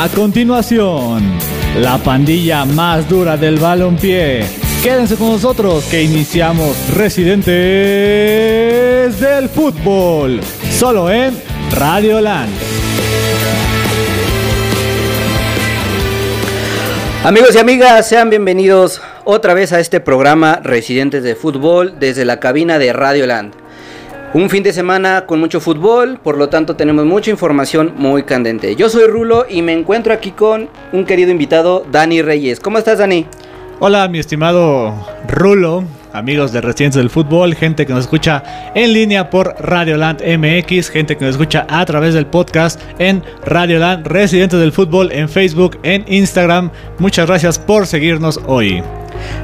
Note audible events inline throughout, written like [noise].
A continuación, la pandilla más dura del balompié. Quédense con nosotros que iniciamos Residentes del Fútbol, solo en Radio Land. Amigos y amigas, sean bienvenidos otra vez a este programa Residentes de Fútbol desde la cabina de Radio Land. Un fin de semana con mucho fútbol, por lo tanto tenemos mucha información muy candente. Yo soy Rulo y me encuentro aquí con un querido invitado, Dani Reyes. ¿Cómo estás, Dani? Hola, mi estimado Rulo, amigos de Residentes del Fútbol, gente que nos escucha en línea por Radioland MX, gente que nos escucha a través del podcast en Radioland Residentes del Fútbol en Facebook, en Instagram. Muchas gracias por seguirnos hoy.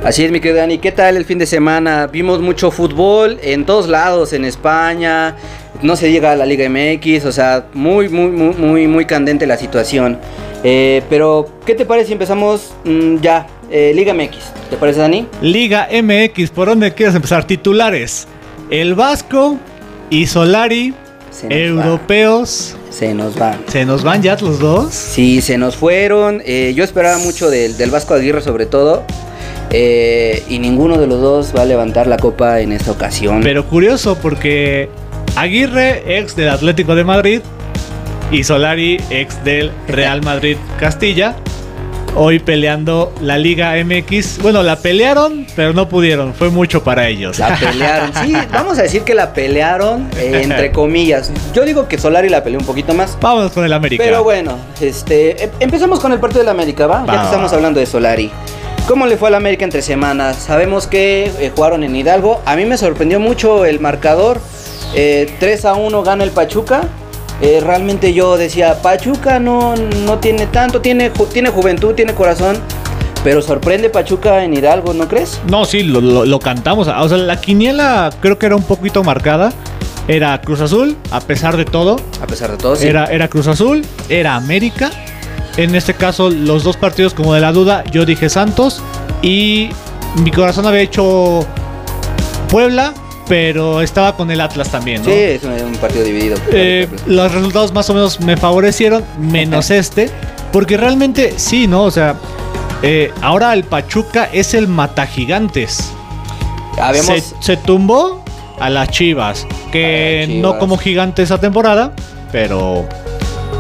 Así es, mi querido Dani. ¿Qué tal el fin de semana? Vimos mucho fútbol en todos lados, en España. No se llega a la Liga MX, o sea, muy, muy, muy, muy, muy candente la situación. Eh, pero, ¿qué te parece si empezamos mm, ya? Eh, Liga MX, ¿te parece, Dani? Liga MX, ¿por dónde quieres empezar? Titulares. El Vasco y Solari, europeos. va. Se nos van. ¿Se nos van ya los dos? Sí, se nos fueron. Eh, yo esperaba mucho del, del Vasco Aguirre, sobre todo. Eh, y ninguno de los dos va a levantar la copa en esta ocasión. Pero curioso porque Aguirre, ex del Atlético de Madrid, y Solari, ex del Real Madrid Castilla, hoy peleando la Liga MX. Bueno, la pelearon, pero no pudieron. Fue mucho para ellos. La pelearon. Sí, vamos a decir que la pelearon, eh, entre comillas. Yo digo que Solari la peleó un poquito más. Vámonos con el América. Pero bueno, este, em- empezamos con el partido del América, ¿va? Ya que estamos hablando de Solari. ¿Cómo le fue al América entre semanas? Sabemos que eh, jugaron en Hidalgo. A mí me sorprendió mucho el marcador. Eh, 3 a 1 gana el Pachuca. Eh, realmente yo decía, Pachuca no, no tiene tanto, tiene, ju- tiene juventud, tiene corazón. Pero sorprende Pachuca en Hidalgo, ¿no crees? No, sí, lo, lo- lo cantamos. O sea, la quiniela creo que era un poquito marcada. Era Cruz Azul, a pesar de todo. A pesar de todo, sí. Era, era Cruz Azul, era América. En este caso, los dos partidos como de la duda, yo dije Santos. Y mi corazón había hecho Puebla, pero estaba con el Atlas también, ¿no? Sí, es un, un partido dividido. Eh, los resultados más o menos me favorecieron, menos [laughs] este. Porque realmente sí, ¿no? O sea, eh, ahora el Pachuca es el matagigantes. Habíamos... Se, se tumbó a las Chivas, que A las Chivas. no como gigante esa temporada, pero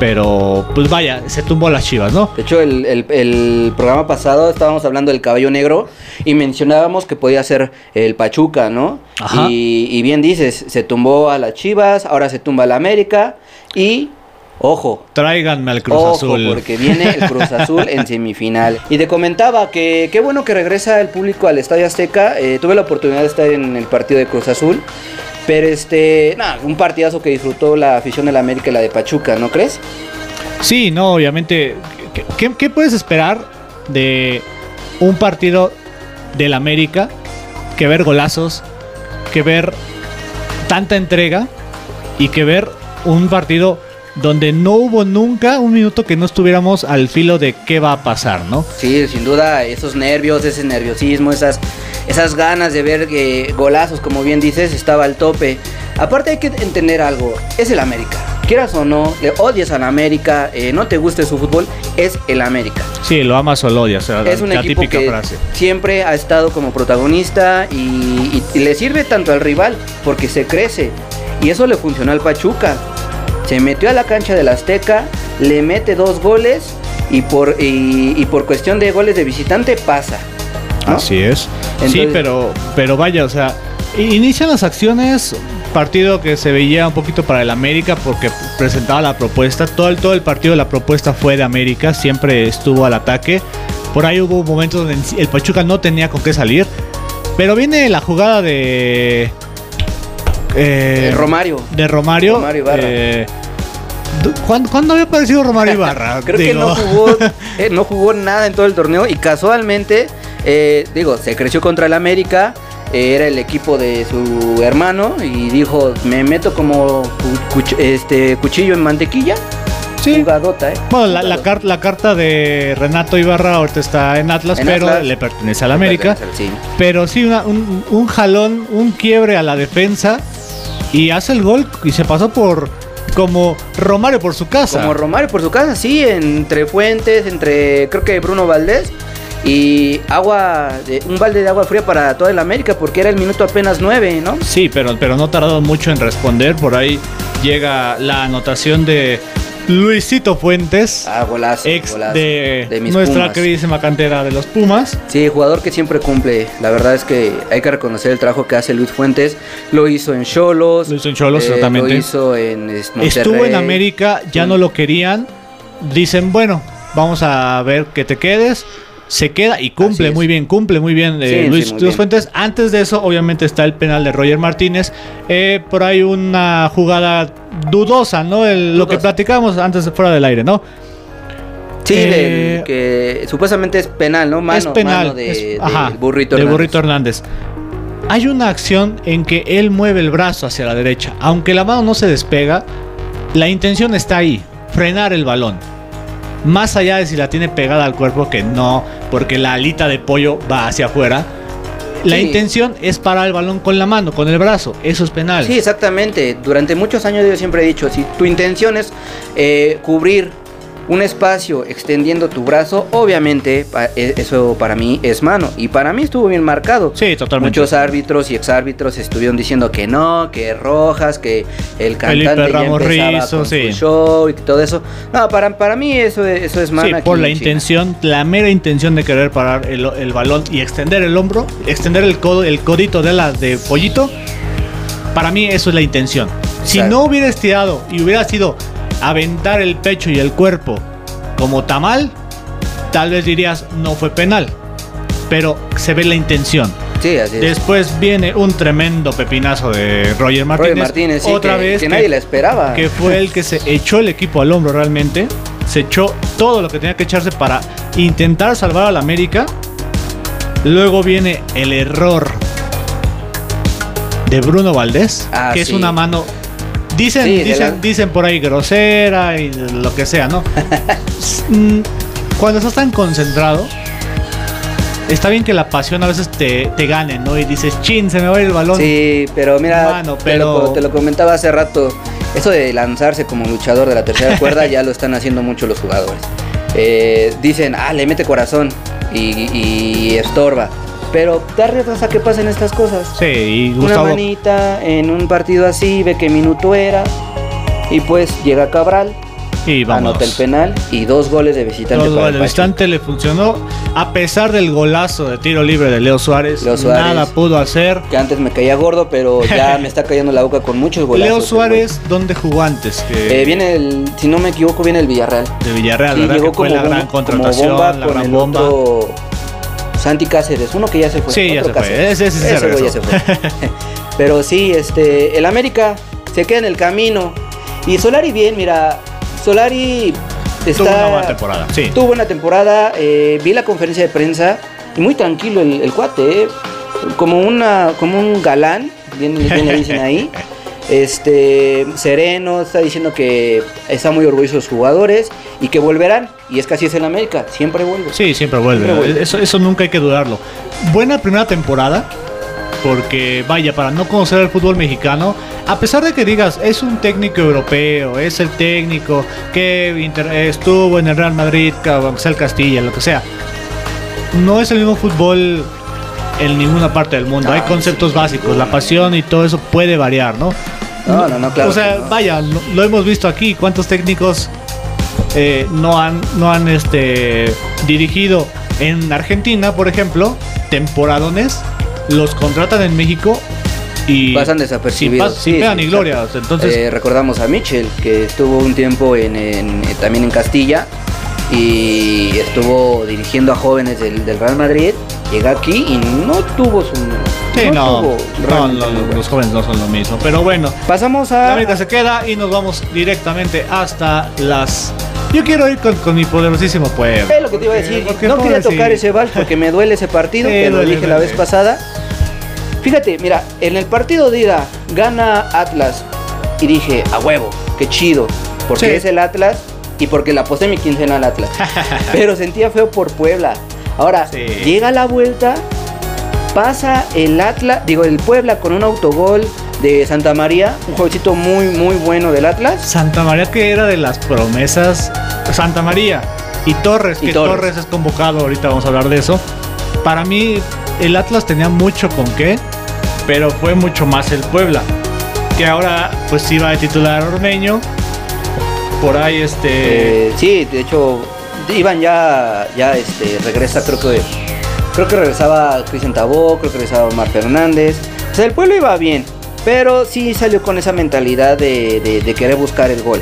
pero pues vaya, se tumbó a las Chivas, ¿no? De hecho, el, el- el programa pasado estábamos hablando del caballo negro y mencionábamos que podía ser el Pachuca, ¿no? Ajá. Y, y bien dices, se tumbó a las Chivas, ahora se tumba a la América y, ojo, Tráiganme al Cruz ojo, Azul. porque viene el Cruz Azul en semifinal. Y te comentaba que qué bueno que regresa el público al Estadio Azteca. Eh, tuve la oportunidad de estar en el partido de Cruz Azul. Pero este, un partidazo que disfrutó la afición de la América y la de Pachuca, ¿no crees? Sí, no, obviamente. ¿qué, qué, qué puedes esperar de un partido del América que ver golazos, que ver tanta entrega y que ver un partido donde no hubo nunca un minuto que no estuviéramos al filo de qué va a pasar, ¿no? Sí, sin duda, esos nervios, ese nerviosismo, esas, esas ganas de ver eh, golazos, como bien dices, estaba al tope. Aparte hay que entender algo, es el América. Quieras o no, le odias al América, eh, no te guste su fútbol, es el América. Sí, lo amas o lo odias, o sea, Es un la equipo típica que frase. siempre ha estado como protagonista y, y- y le sirve tanto al rival porque se crece. Y eso le funcionó al Pachuca. Se metió a la cancha del Azteca, le mete dos goles y por, y, y por cuestión de goles de visitante pasa. ¿no? Así es. sí, pero, pero vaya, o sea, inician las acciones, partido que se veía un poquito para el América porque presentaba la propuesta. Todo el, todo el partido la propuesta fue de América, siempre estuvo al ataque. Por ahí hubo momentos donde el Pachuca no tenía con qué salir. Pero viene la jugada de. Eh, Romario. De Romario. Romario Ibarra. eh, ¿cuándo, cuándo había aparecido Romario Ibarra? [laughs] Creo que Digo, no jugó, [laughs] eh, no jugó nada en todo el torneo y casualmente, eh, digo, se creció contra el América, eh, era el equipo de su hermano y dijo, me meto como cuch- este, cuchillo en mantequilla. Sí. Jugadota, ¿eh? Bueno, la, la car- la carta de Renato Ibarra ahorita está en Atlas, En pero Atlas. le pertenece al América. Sí. Pero sí, una- un, un jalón, un quiebre a la defensa y hace el gol y se pasó por como Romario por su casa. Como Romario por su casa, sí, entre Fuentes, entre creo que Bruno Valdés y agua, de, un balde de agua fría para toda el América porque era el minuto apenas 9, ¿no? Sí, pero, pero no tardó mucho en responder. Por ahí llega la anotación de Luisito Fuentes, Ah, golazo, ex golazo de, mis nuestra Pumas. queridísima cantera de los Pumas. Sí, jugador que siempre cumple. La verdad es que hay que reconocer el trabajo que hace Luis Fuentes. Lo hizo en Cholos. Lo hizo en Xolos, eh, exactamente. Lo hizo en es, Estuvo en Monterrey. América, ya Mm. no lo querían. Dicen, bueno, vamos a ver que te quedes. Se queda y cumple muy bien, cumple muy bien eh, Sí, Luis, sí, muy Luis bien. Fuentes. Antes de eso, obviamente, está el penal de Roger Martínez. Eh, por ahí una jugada dudosa, ¿no? El- Lo que platicamos antes de fuera del aire, ¿no? Sí, Eh, del que supuestamente es penal, ¿no? Mano, es penal. mano de, es- del ajá, burrito Hernández. burrito Hernández. Hay una acción en que él mueve el brazo hacia la derecha. Aunque la mano no se despega, la intención está ahí, frenar el balón. Más allá de si la tiene pegada al cuerpo, que no, porque la alita de pollo va hacia afuera. La Sí. intención es parar el balón con la mano, con el brazo. Eso es penal. Sí, exactamente. Durante muchos años yo siempre he dicho, si tu intención es eh, cubrir un espacio extendiendo tu brazo, obviamente pa- e- eso para mí es mano. Y para mí estuvo bien marcado. Sí, totalmente. Muchos árbitros y exárbitros estuvieron diciendo que no, que rojas, que el cantante ya empezaba Rizzo, con sí. su show y todo eso. No, para, para mí eso, es- eso es mano. Sí, aquí por la intención, la mera intención de querer parar el, el balón y extender el hombro, extender el codo, el codito de la de pollito. Para mí eso es la intención. Si Exacto. no hubiera estirado y hubiera sido aventar el pecho y el cuerpo como tamal, tal vez dirías no fue penal. Pero se ve la intención. Sí, así es. Después viene un tremendo pepinazo de Roger Martínez. Roger Martínez, sí, otra que, vez que que- nadie la esperaba. que fue el que se echó el equipo al hombro realmente. Se echó todo lo que tenía que echarse para intentar salvar al América. Luego viene el error de Bruno Valdés, Ah, que es sí. una mano. Dicen, Sí, dicen, la- dicen por ahí grosera y lo que sea, ¿no? [laughs] Cuando estás tan concentrado, está bien que la pasión a veces te, te gane, ¿no? Y dices, chin, se me va el balón. Sí, pero mira, Mano, te, lo, pero- te lo comentaba hace rato. Eso de lanzarse como luchador de la tercera [laughs] cuerda ya lo están haciendo mucho los jugadores. Eh, dicen, ah, le mete corazón y, y estorba. Pero te arriesgas a que pasen estas cosas. Sí, y Una Gustavo. manita en un partido así, ve qué minuto era. Y pues llega Cabral, Y vamos. anota el penal y dos goles de visitante. Para goles de instante le funcionó. A pesar del golazo de tiro libre de Leo Suárez, Leo Suárez. nada pudo hacer. Que antes me caía gordo, pero ya [laughs] me está cayendo la boca con muchos golazos. Leo el Suárez, ¿dónde jugó antes? Que Eh, viene el, si no me equivoco, viene el Villarreal. de Villarreal, Sí, ¿verdad? llegó Que fue como, la gran contratación, bomba la gran bomba. otro Santi Cáceres, uno que ya se fue. Sí, ya se fue. Ese se ya se. [laughs] Pero sí, este, el América se queda en el camino. Y Solari bien, mira, Solari está... Tuvo una buena temporada. Sí. Tuvo buena temporada, eh, vi la conferencia de prensa y muy tranquilo el, el cuate, eh, como, una, como un galán, bien, bien le dicen ahí. [laughs] Este, sereno, está diciendo que está muy orgulloso de sus jugadores y que volverán. Y es que así es el América, siempre vuelve. Sí, siempre vuelve. Siempre vuelve. Eso, eso nunca hay que dudarlo. Buena primera temporada. Porque vaya, para no conocer el fútbol mexicano, a pesar de que digas, es un técnico europeo, es el técnico que estuvo en el Real Madrid, el Castilla, lo que sea, no es el mismo fútbol en ninguna parte del mundo. Ah, Hay conceptos sí, básicos, la no. pasión y todo eso puede variar, ¿no? No, no, no, claro O sea, no. vaya, lo, lo hemos visto aquí. ¿Cuántos técnicos eh, no han, no han este, dirigido en Argentina, por ejemplo, temporadones? Los contratan en México y Pasan sin, desapercibidos. pas- sin Sí, pena sí, ni gloria. Entonces, Eh, recordamos a Mitchell, que estuvo un tiempo en, en- eh, también en Castilla y estuvo dirigiendo a jóvenes del, del Real Madrid. Llega aquí y no tuvo su. sí, no, tuvo no, los jóvenes no son lo mismo. Pero bueno, Pasamos la a. América se queda y nos vamos directamente hasta las. Yo quiero ir con, con mi poderosísimo pueblo. Es lo que te iba a decir. Porque, no quería tocar ese vals porque me duele ese partido, Sí, te lo dije la vez pasada. Fíjate, mira, en el partido de ida gana Atlas y dije, a huevo, qué chido, porque Sí. es el Atlas y porque le aposté mi quincena al Atlas. [laughs] Pero sentía feo por Puebla. Ahora, Sí. llega la vuelta, pasa el Atlas, digo, el Puebla con un autogol de Santa María, un jueguecito muy, muy bueno del Atlas. Santa María que era de las promesas. Santa María y Torres, Y que Torres. Torres. es convocado, ahorita vamos a hablar de eso. Para mí, el Atlas tenía mucho con qué, pero fue mucho más el Puebla. Que ahora, pues iba de titular Ormeño. Por ahí, este. Eh, sí, de hecho, iban ya, ya este, regresa, creo que, creo que regresaba Cristian Tabó, creo que regresaba Omar Fernández. O sea, el pueblo iba bien, pero sí salió con esa mentalidad de, de- querer buscar el gol.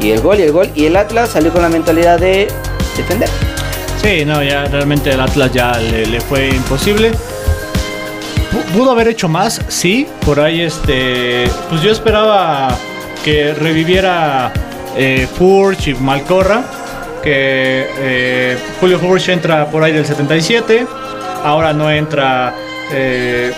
Y el gol y el gol. Y el Atlas salió con la mentalidad de defender. Sí, no, ya realmente el Atlas ya le, le fue imposible. Pu- Pudo haber hecho más, sí. Por ahí, este. Pues yo esperaba que reviviera eh, Furch y Malcorra. Que eh, Julio Furch entra por ahí del 77. Ahora no entra. eh,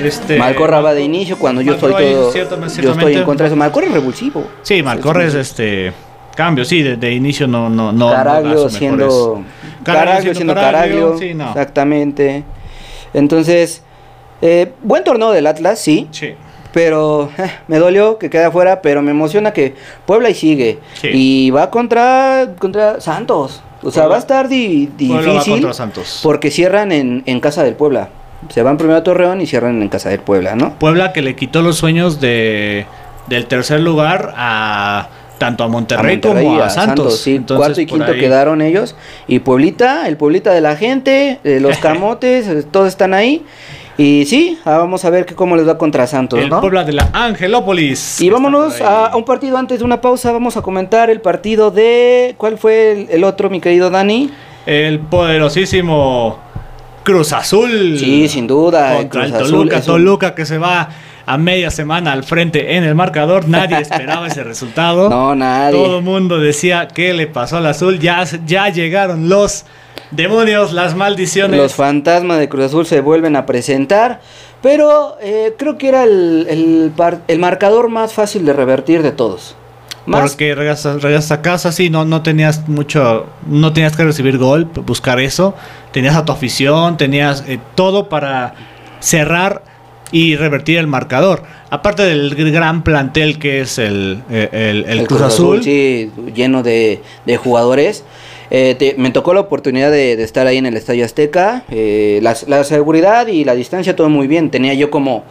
este. Malcorra va de inicio cuando yo estoy Malcorra, todo. ciertamente, Yo estoy en contra de eso. Malcorra es revulsivo. Sí, Malcorra es este. Cambio, sí, de, de inicio no. no, no Caraglio siendo. Caraglio siendo Caraglio. Sí, no. Exactamente. Entonces, eh, buen torneo del Atlas, sí. Sí. Pero eh, me dolió que quede afuera, pero me emociona que Puebla y sigue. Sí. Y va contra, contra Santos. O sea, Puebla- va a estar di- Puebla va difícil contra Santos. porque cierran en, en casa del Puebla. Se van primero a Torreón y cierran en casa del Puebla, ¿no? Puebla que le quitó los sueños de del tercer lugar a tanto a Monterrey, A Monterrey como a, Santos. Sí, Entonces, cuarto y quinto ahí- quedaron ellos. Y Pueblita, el Pueblita de la gente, eh, los [laughs] camotes, eh, todos están ahí. Y sí, ah, vamos a ver que cómo les va contra Santos, El ¿no? Puebla de la Angelópolis. Y vámonos a un partido antes de una pausa. Vamos a comentar el partido de. ¿Cuál fue el, el otro, mi querido Dani? El poderosísimo Cruz Azul. Sí, sin duda. Contra el Azul Toluca. un- Toluca que se va a media semana al frente en el marcador. Nadie [laughs] esperaba ese resultado. No, nadie. Todo el mundo decía qué le pasó al azul. Ya, ya llegaron los demonios, las maldiciones. Los fantasmas de Cruz Azul se vuelven a presentar. Pero eh, creo que era el, el marcador más fácil de revertir de todos. Más Porque regresas, regresas a casa, sí, no, no tenías mucho, no tenías que recibir gol, buscar eso. Tenías a tu afición, tenías eh, todo para cerrar y revertir el marcador. Aparte del gr- gran plantel que es el, eh, el, el Cruz, Azul. sí, lleno de, de jugadores. Eh, te- me tocó la oportunidad de, de estar ahí en el Estadio Azteca. Eh, la, la seguridad y la distancia todo muy bien. Tenía yo como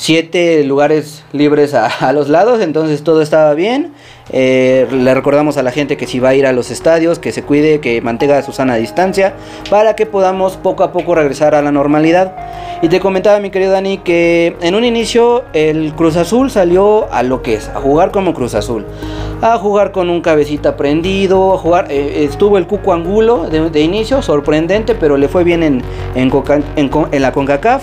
siete lugares libres a, los lados, entonces todo estaba bien. Eh, le recordamos a la gente que si va a ir a los estadios, que se cuide, que mantenga su sana distancia, para que podamos poco a poco regresar a la normalidad. Y te comentaba, mi querido Dani, que en un inicio el Cruz Azul salió a lo que es, a jugar como Cruz Azul. A jugar con un cabecita prendido, a jugar, eh, estuvo el Cuco Angulo de, inicio, sorprendente, pero le fue bien en, en, en la CONCACAF.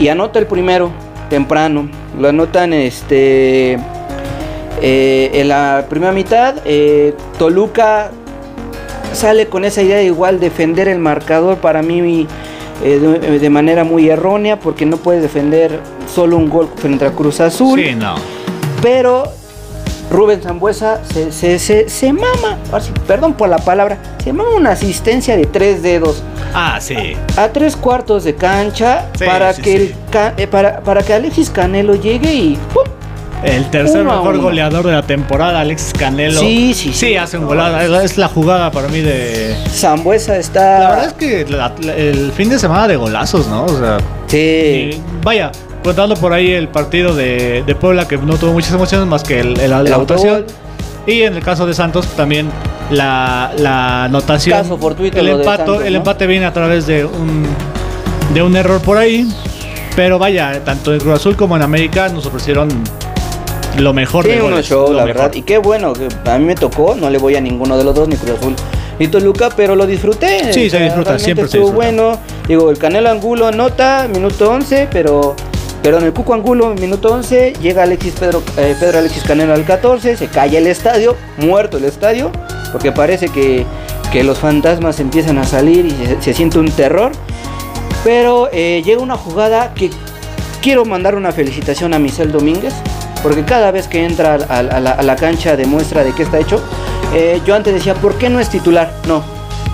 Y anota el primero, temprano. Lo anotan este, eh, en la primera mitad. eh, Toluca sale con esa idea de igual defender el marcador para mí eh, de, de manera muy errónea porque no puedes defender solo un gol frente a Cruz Azul. Sí, no. Pero Rubén Zambuesa se, se, se, se mama, perdón por la palabra, se mama una asistencia de tres dedos Ah, sí. a tres cuartos de cancha Sí, para, sí, que sí. El eh, para, para que Alexis Canelo llegue y ¡pum! El tercer Uno mejor uno. goleador de la temporada, Alexis Canelo. Sí, sí, sí. Sí, hace un golada. Es- Es la jugada para mí de. Zambuesa está... La verdad es que la- la- el fin de semana de golazos, ¿no? O sea, Sí. vaya, contando por ahí el partido de, de Puebla que no tuvo muchas emociones más que el, el- la autogol. Y en el caso de Santos también la, la anotación. Caso fortuito el lo de empate, Santos, el ¿no? empate viene a través de un de un error por ahí. Pero vaya, tanto en Cruz Azul como en América nos ofrecieron lo mejor Sí, de unos goles, show, lo la mejor. verdad. Y qué bueno, que a mí me tocó, no le voy a ninguno de los dos, ni Cruz Azul ni Toluca, pero lo disfruté. Sí, se disfruta, realmente siempre se estuvo disfruta. bueno. Digo, el Canelo Angulo anota, minuto 11, pero... Perdón, el Cuco Angulo, minuto 11, llega Alexis Pedro, eh, Pedro Alexis Canelo al 14, se calla el estadio, muerto el estadio, porque parece que, que los fantasmas empiezan a salir y se, siente un terror. Pero eh, llega una jugada que quiero mandar una felicitación a Michel Domínguez, porque cada vez que entra a, a la, a la cancha demuestra de qué está hecho. Eh, yo antes decía, ¿por qué no es titular? No,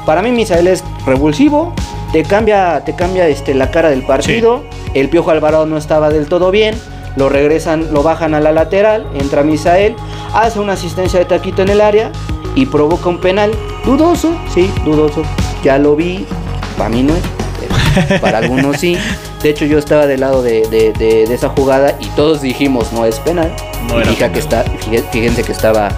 para mí Misael es revulsivo, te cambia, te cambia este, la cara del partido. El Piojo Alvarado no estaba del todo bien, lo regresan, lo bajan a la lateral, entra Misael, hace una asistencia de taquito en el área y provoca un penal. Dudoso, sí, dudoso. Ya lo vi, para mí no es, para algunos sí. De hecho, yo estaba del lado de, de- de- de esa jugada y todos dijimos no es penal. No que está, fíjense- que estaba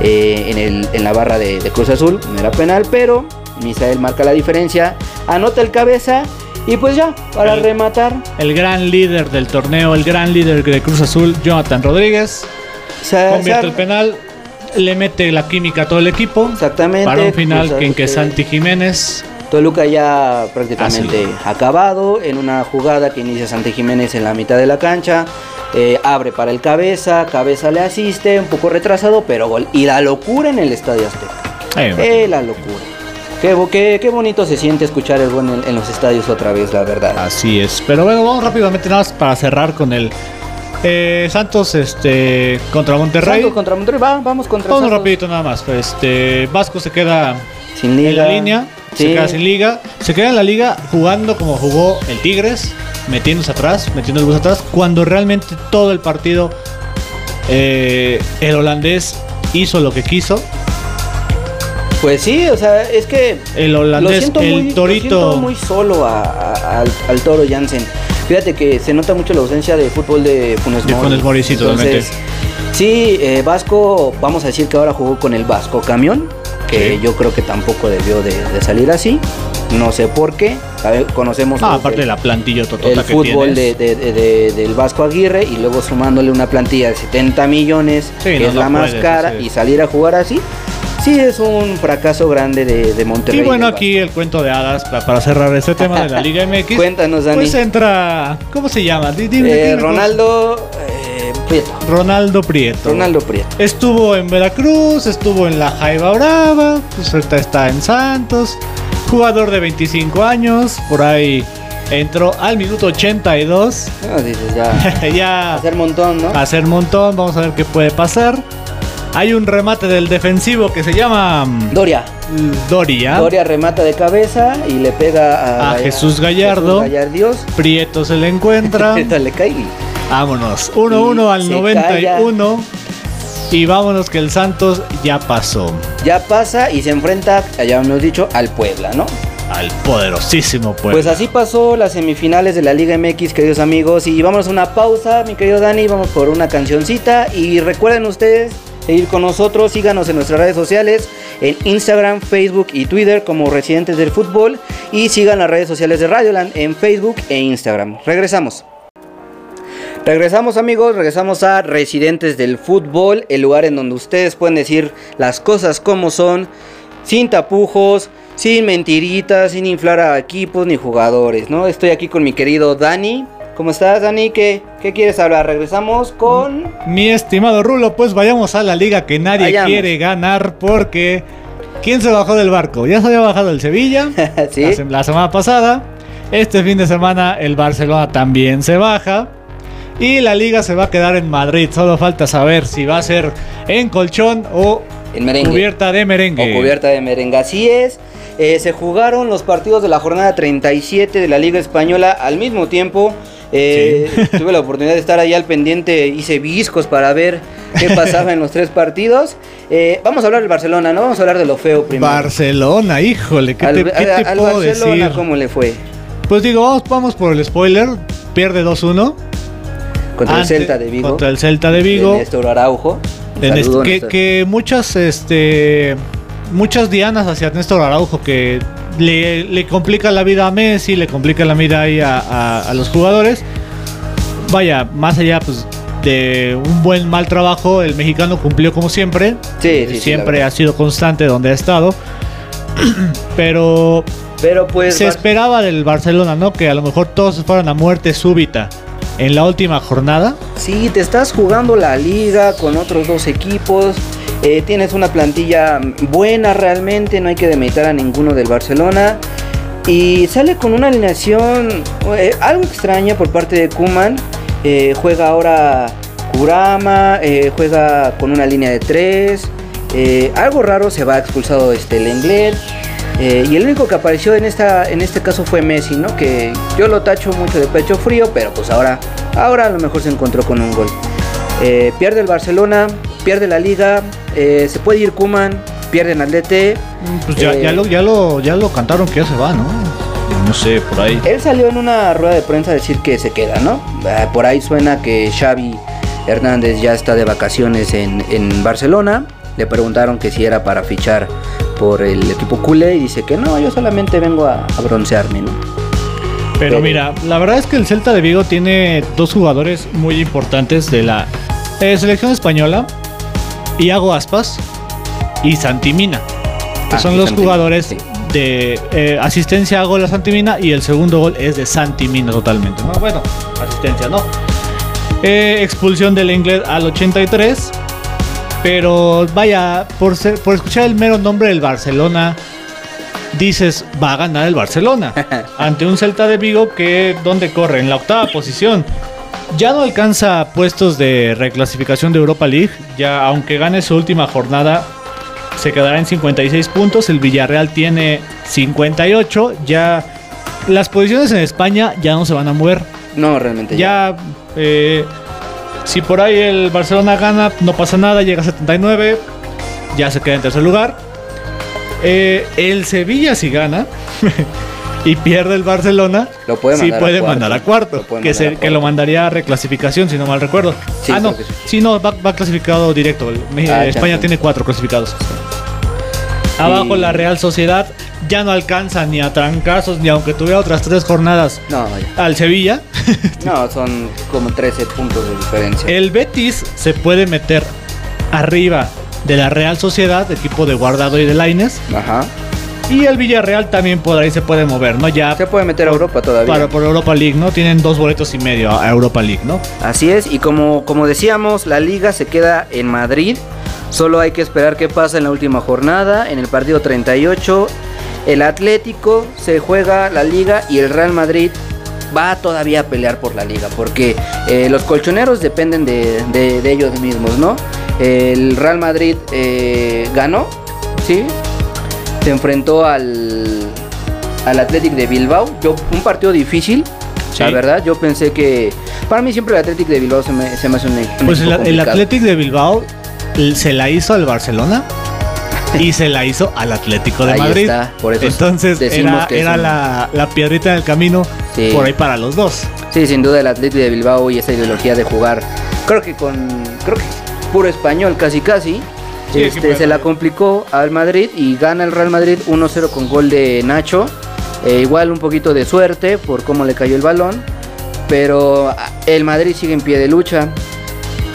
eh, en, el- en la barra de, de Cruz Azul, no era penal, pero Misael marca la diferencia, anota el cabeza y pues ya, para El- rematar, El gran líder del torneo, el gran líder de Cruz Azul, Jonathan Rodríguez, se, convierte se- el penal, le mete la química a todo el equipo. Exactamente. Para un final Cruz en que Santi Jiménez Toluca ya prácticamente acabado en una jugada que inicia Santi Jiménez en la mitad de la cancha. eh, abre para el cabeza, cabeza le asiste, un poco retrasado, pero gol. Y la locura en el Estadio Azteca. Eh, la locura. Qué, qué, qué bonito se siente escuchar el gol en, en los estadios otra vez, la verdad. Así es. Pero bueno, vamos rápidamente nada más para cerrar con el eh, Santos este contra Monterrey. Santos contra Monterrey, va, vamos contra Vamos Santos. rapidito nada más. Este Vasco se queda Sin liga. en la línea, Sí. se queda sin liga, se queda en la liga jugando como jugó el Tigres, metiéndose atrás, metiendo el bus atrás, cuando realmente todo el partido eh, el holandés hizo lo que quiso. Pues sí, o sea, es que El lo holandés, siento, el muy, lo torito. siento muy solo a- a- al, al toro Jansen. Fíjate que se nota mucho la ausencia de fútbol de Funes De Mori. Funes Mori, sí, totalmente. Sí, eh, Vasco, vamos a decir que ahora jugó con el Vasco Camión, que Sí. yo creo que tampoco debió de, de salir así. No sé por qué. Conocemos aparte de- de la plantilla totota el que fútbol de, de- de- del Vasco Aguirre y luego sumándole una plantilla de 70 millones, Sí, que no, es la más cara, y salir a jugar así, sí es un fracaso grande de, de Monterrey. Y bueno, aquí el cuento de hadas pa- para cerrar este tema de la Liga [laughs] MX. Cuéntanos, Dani. Pues entra, ¿cómo se llama? Di- dime, Eh, dime, Ronaldo eh, Prieto. Ronaldo Prieto. Ronaldo Prieto. Estuvo en Veracruz, estuvo en la Jaiba Brava, pues ahorita está en Santos. Jugador de 25 años, por ahí entró al minuto 82. No, dices ya. [laughs] ya Hacer montón, ¿no? hacer montón, vamos a ver qué puede pasar. Hay un remate del defensivo que se llama mm, Doria. Doria. Doria remata de cabeza y le pega a, A Jesús Gallardo. Jesús Gallardios. Prieto se le encuentra. Ahorita le cae y- Vámonos. 1-1 Y al se 91. Y vámonos que el Santos ya pasó. ya pasa y se enfrenta, ya hemos dicho, al Puebla, ¿no? Al poderosísimo Pues Puebla. así pasó las semifinales de la Liga MX, queridos amigos. Y vamos a una pausa, mi querido Dani. Vamos por una cancioncita. Y recuerden ustedes seguir con nosotros. Síganos en nuestras redes sociales: en Instagram, Facebook y Twitter como Residentes del Fútbol. Y sigan las redes sociales de Radioland en Facebook e Instagram. Regresamos. Regresamos amigos, regresamos a Residentes del Fútbol, el lugar en donde ustedes pueden decir las cosas como son, sin tapujos, sin mentiritas, sin inflar a equipos ni jugadores, ¿no? Estoy aquí con mi querido Dani. ¿Cómo estás, Dani? ¿Qué, qué quieres hablar? Regresamos con... Mi estimado Rulo, pues vayamos a la liga que nadie Vayamos. quiere ganar porque ¿quién se bajó del barco? Ya se había bajado el Sevilla [laughs] ¿Sí? la, sem- la semana pasada. Este fin de semana el Barcelona también se baja. Y la liga se va a quedar en Madrid. Solo falta saber si va a ser en colchón o En merengue. cubierta de merengue. O cubierta de merengue. Así es. Eh, se jugaron los partidos de la jornada 37 de la Liga Española al mismo tiempo. Eh, Tuve la oportunidad de estar ahí al pendiente, hice viscos para ver qué pasaba en los tres partidos. Eh, vamos a hablar del Barcelona, ¿no? Vamos a hablar de lo feo primero. Barcelona, híjole, ¿qué al, te, qué al- te al puedo Barcelona, decir? ¿cómo le fue? Pues digo, vamos, vamos por el spoiler. Pierde 2-1. Contra Ante- el Celta de Vigo. Contra el Celta de de Vigo. Néstor Araujo. De Nest- Saludo, que, Néstor. que muchas, este, muchas dianas hacia Néstor Araujo que le, le complica la vida a Messi, le complica la vida ahí a, a- a los jugadores. Vaya, más allá pues, de un buen mal trabajo, el mexicano cumplió como siempre. Sí, sí, siempre ha sido constante donde ha estado. [clears throat] Pero Pero pues. se Bar- esperaba del Barcelona, ¿no? Que a lo mejor todos fueran a muerte súbita en la última jornada. Sí, te estás jugando la liga con otros dos equipos. Eh, tienes una plantilla buena realmente, no hay que demeritar a ninguno del Barcelona. Y sale con una alineación eh, algo extraña por parte de Kuman. juega ahora Kurama, eh, juega con una línea de tres. eh, algo raro, se va expulsado este Lenglet. Eh, y el único que apareció en, esta, en este caso fue Messi, ¿no? Que yo lo tacho mucho de pecho frío, pero pues ahora, ahora a lo mejor se encontró con un gol. Eh, pierde el Barcelona, pierde la liga, eh, se puede ir Kuman, pierde en Atlete. Pues ya, ya, Eh, lo, ya, lo, ya lo cantaron que ya se va, ¿no? No sé, por ahí. Él salió en una rueda de prensa a decir que se queda, ¿no? Ah, Por ahí suena que Xavi Hernández ya está de vacaciones en, en Barcelona. Le preguntaron que si era para fichar por el equipo culé y dice que no, yo solamente vengo a, a broncearme, ¿no? Pero Pero- mira, la verdad es que el Celta de Vigo tiene dos jugadores muy importantes de la eh, selección española, Iago Aspas y Santimina, que Ah, son los Santimina, jugadores sí. de eh, asistencia a gol a Santimina y el segundo gol es de Santimina totalmente. ¿no? Bueno, asistencia, ¿no? Eh, expulsión del inglés al 83. Pero vaya, por, ser- por escuchar el mero nombre del Barcelona, dices, va a ganar el Barcelona. [laughs] ante un Celta de Vigo que, ¿dónde corre? En la octava posición. Ya no alcanza puestos de reclasificación de Europa League. Ya, aunque gane su última jornada, se quedará en 56 puntos. El Villarreal tiene 58. Ya las posiciones en España ya no se van a mover. No, realmente Ya, eh, si por ahí el Barcelona gana, no pasa nada, llega a 79, ya se queda en tercer lugar. Eh, el Sevilla si gana [laughs] y pierde el Barcelona, Lo puede sí mandar a puede cuarto. mandar a cuarto, Lo puede que, se- a que cuarto. lo mandaría a reclasificación, si no mal recuerdo. Sí, ah, no, que sí. sí, no, va, va clasificado directo. Ah, España Champions. tiene cuatro clasificados. Abajo la Real Sociedad ya no alcanza ni a trancazos, ni aunque tuviera otras tres jornadas No, al Sevilla. [laughs] No, son como 13 puntos de diferencia. El Betis se puede meter arriba de la Real Sociedad, equipo de Guardado y de Laines. Ajá. Y el Villarreal también por ahí se puede mover, ¿no? Ya Se puede meter a Europa todavía. para, por Europa League, ¿no? Tienen dos boletos y medio a a Europa League, ¿no? Así es, y como, como decíamos, la liga se queda en Madrid. Solo hay que esperar qué pasa en la última jornada. En el partido 38, el Atlético se juega la liga y el Real Madrid va todavía a pelear por la liga. Porque eh, los colchoneros dependen de, de- de ellos mismos, ¿no? El Real Madrid eh, ganó, ¿sí? Se enfrentó al, al Athletic de Bilbao. Yo, un partido difícil, la verdad. Yo pensé que. Para mí siempre el Athletic de Bilbao se me, se me hace un, un Pues el, el. Athletic de Bilbao se la hizo al Barcelona [laughs] y se la hizo al Atlético de Ahí Madrid. está, por eso Entonces decimos era, que era la, la piedrita en el camino Sí. por ahí para los dos. Sí, sin duda el Athletic de Bilbao y esa ideología de jugar. Creo que con. Creo que puro español casi casi. Este, se la complicó al Madrid y gana el Real Madrid 1-0 con gol de Nacho. Eh, igual un poquito de suerte por cómo le cayó el balón. Pero el Madrid sigue en pie de lucha.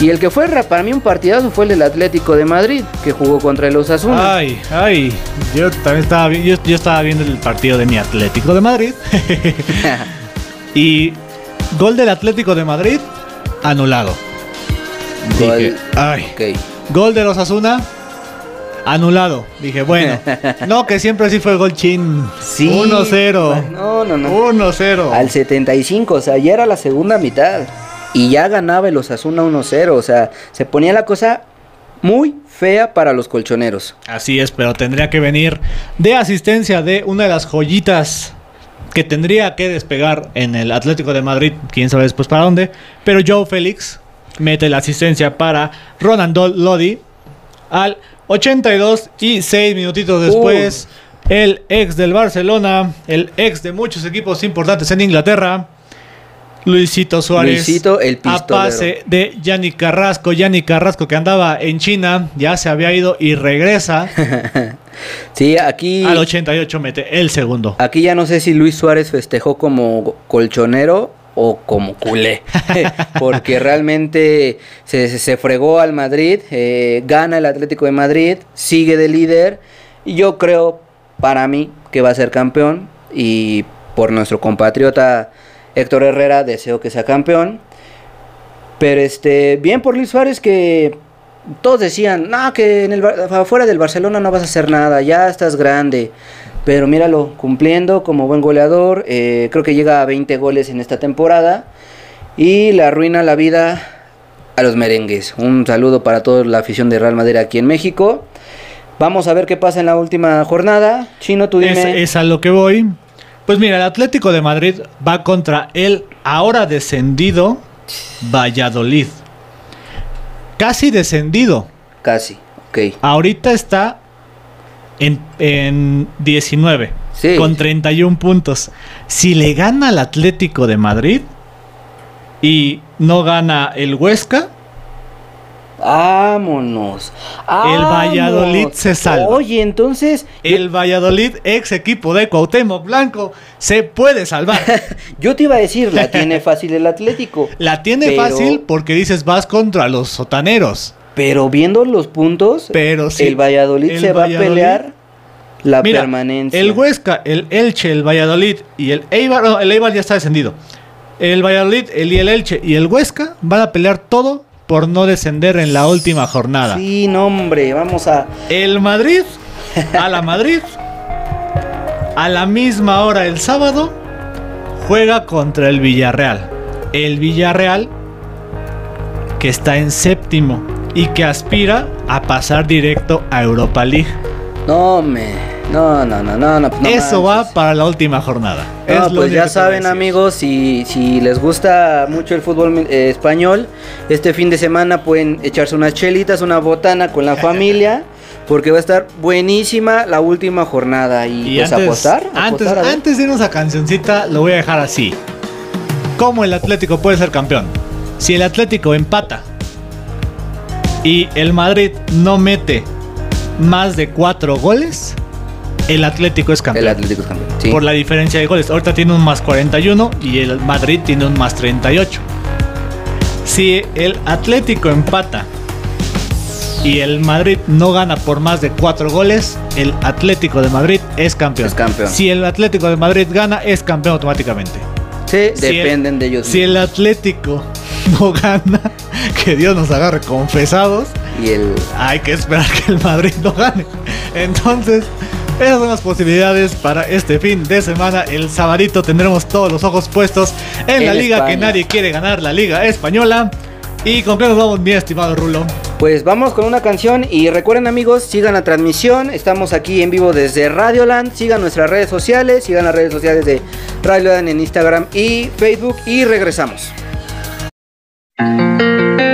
Y el que fue ra- para mí un partidazo fue el del Atlético de Madrid, que jugó contra el Osasuna. Ay, ay, yo también estaba, yo, yo estaba viendo el partido de mi Atlético de Madrid. [laughs] [laughs] y gol del Atlético de Madrid, anulado. Gol. Dije, ay, Ok. Gol de los Asuna, anulado. Dije, bueno, [laughs] no, que siempre así fue el gol chin. Sí. 1-0. No, no, no. 1-0. Al 75, o sea, ya era la segunda mitad. Y ya ganaba el Osasuna 1-0. O sea, se ponía la cosa muy fea para los colchoneros. Así es, pero tendría que venir de asistencia de una de las joyitas que tendría que despegar en el Atlético de Madrid, quién sabe después para dónde, pero Joe Félix mete la asistencia para Ronaldo Lodi al 82 y 6 minutitos después el ex del Barcelona, el ex de muchos equipos importantes en Inglaterra, Luisito Suárez. Luisito, el A pase de Yanni Carrasco. Yanni Carrasco que andaba en China, ya se había ido y regresa. [laughs] Sí, aquí, Al 88 mete el segundo. aquí ya no sé si Luis Suárez festejó como colchonero o como culé. [laughs] Porque realmente se, se- fregó al Madrid, eh, gana el Atlético de Madrid, sigue de líder. Y yo creo, para mí, que va a ser campeón. Y por nuestro compatriota Héctor Herrera, deseo que sea campeón. Pero este, bien por Luis Suárez que todos decían, no, que en el, afuera del Barcelona no vas a hacer nada, ya estás grande. Pero míralo, cumpliendo como buen goleador, eh, creo que llega a 20 goles en esta temporada y le arruina la vida a los merengues. Un saludo para toda la afición de Real Madrid aquí en México. Vamos a ver qué pasa en la última jornada. Chino, tú Es, dime. es a lo que voy. Pues mira, el Atlético de Madrid va contra el ahora descendido Valladolid. Casi descendido. Casi, ok. Ahorita está en, en 19. Sí. Con 31 puntos. Si le gana al Atlético de Madrid y no gana el Huesca, Vámonos. El Valladolid se salva. Oye, entonces. el Valladolid, ex equipo de Cuauhtémoc Blanco, se puede salvar. [laughs] Yo te iba a decir, la tiene [laughs] fácil el Atlético. La tiene Pero- fácil porque dices vas contra los sotaneros. Pero viendo los puntos, Pero sí, el Valladolid el se va a pelear la Mira, permanencia. el Huesca, el Elche, el Valladolid y el Eibar, no, el Eibar ya está descendido. El Valladolid, el, y el Elche y el Huesca van a pelear todo por no descender en la última jornada. Sí, no, hombre, vamos a. El Madrid, a la Madrid, a la misma hora el sábado, juega contra el Villarreal. El Villarreal, que está en séptimo y que aspira a pasar directo a Europa League. No, me. No, no, no, no, no. no Eso manches. va para la última jornada. No, Es lo pues ya saben amigos, si, si les gusta mucho el fútbol eh, español, este fin de semana pueden echarse unas chelitas, una botana con la [laughs] familia, porque va a estar buenísima la última jornada. Y, Y pues antes, apostar, antes, apostar, antes de irnos a cancioncita, lo voy a dejar así. ¿Cómo el Atlético puede ser campeón? Si el Atlético empata y el Madrid no mete más de cuatro goles, el Atlético es campeón. el Atlético es campeón. sí. Por la diferencia de goles. Ahorita tiene un más 41 y el Madrid tiene un más 38. Si el Atlético empata y el Madrid no gana por más de 4 goles, el Atlético de Madrid es campeón. Es campeón. Si el Atlético de Madrid gana, es campeón automáticamente. Sí, Si el- dependen de ellos. Si el Atlético [laughs] no gana, que Dios nos agarre confesados, Y el. hay que esperar que el Madrid no gane. Entonces, esas son las posibilidades para este fin de semana. El sabadito tendremos todos los ojos puestos en, En la liga que nadie quiere ganar, la liga española. ¿Y con qué nos vamos, mi estimado Rulo? Pues vamos con una canción y recuerden amigos, sigan la transmisión, estamos aquí en vivo desde Radioland, sigan nuestras redes sociales, sigan las redes sociales de Radioland en Instagram y Facebook y regresamos. Música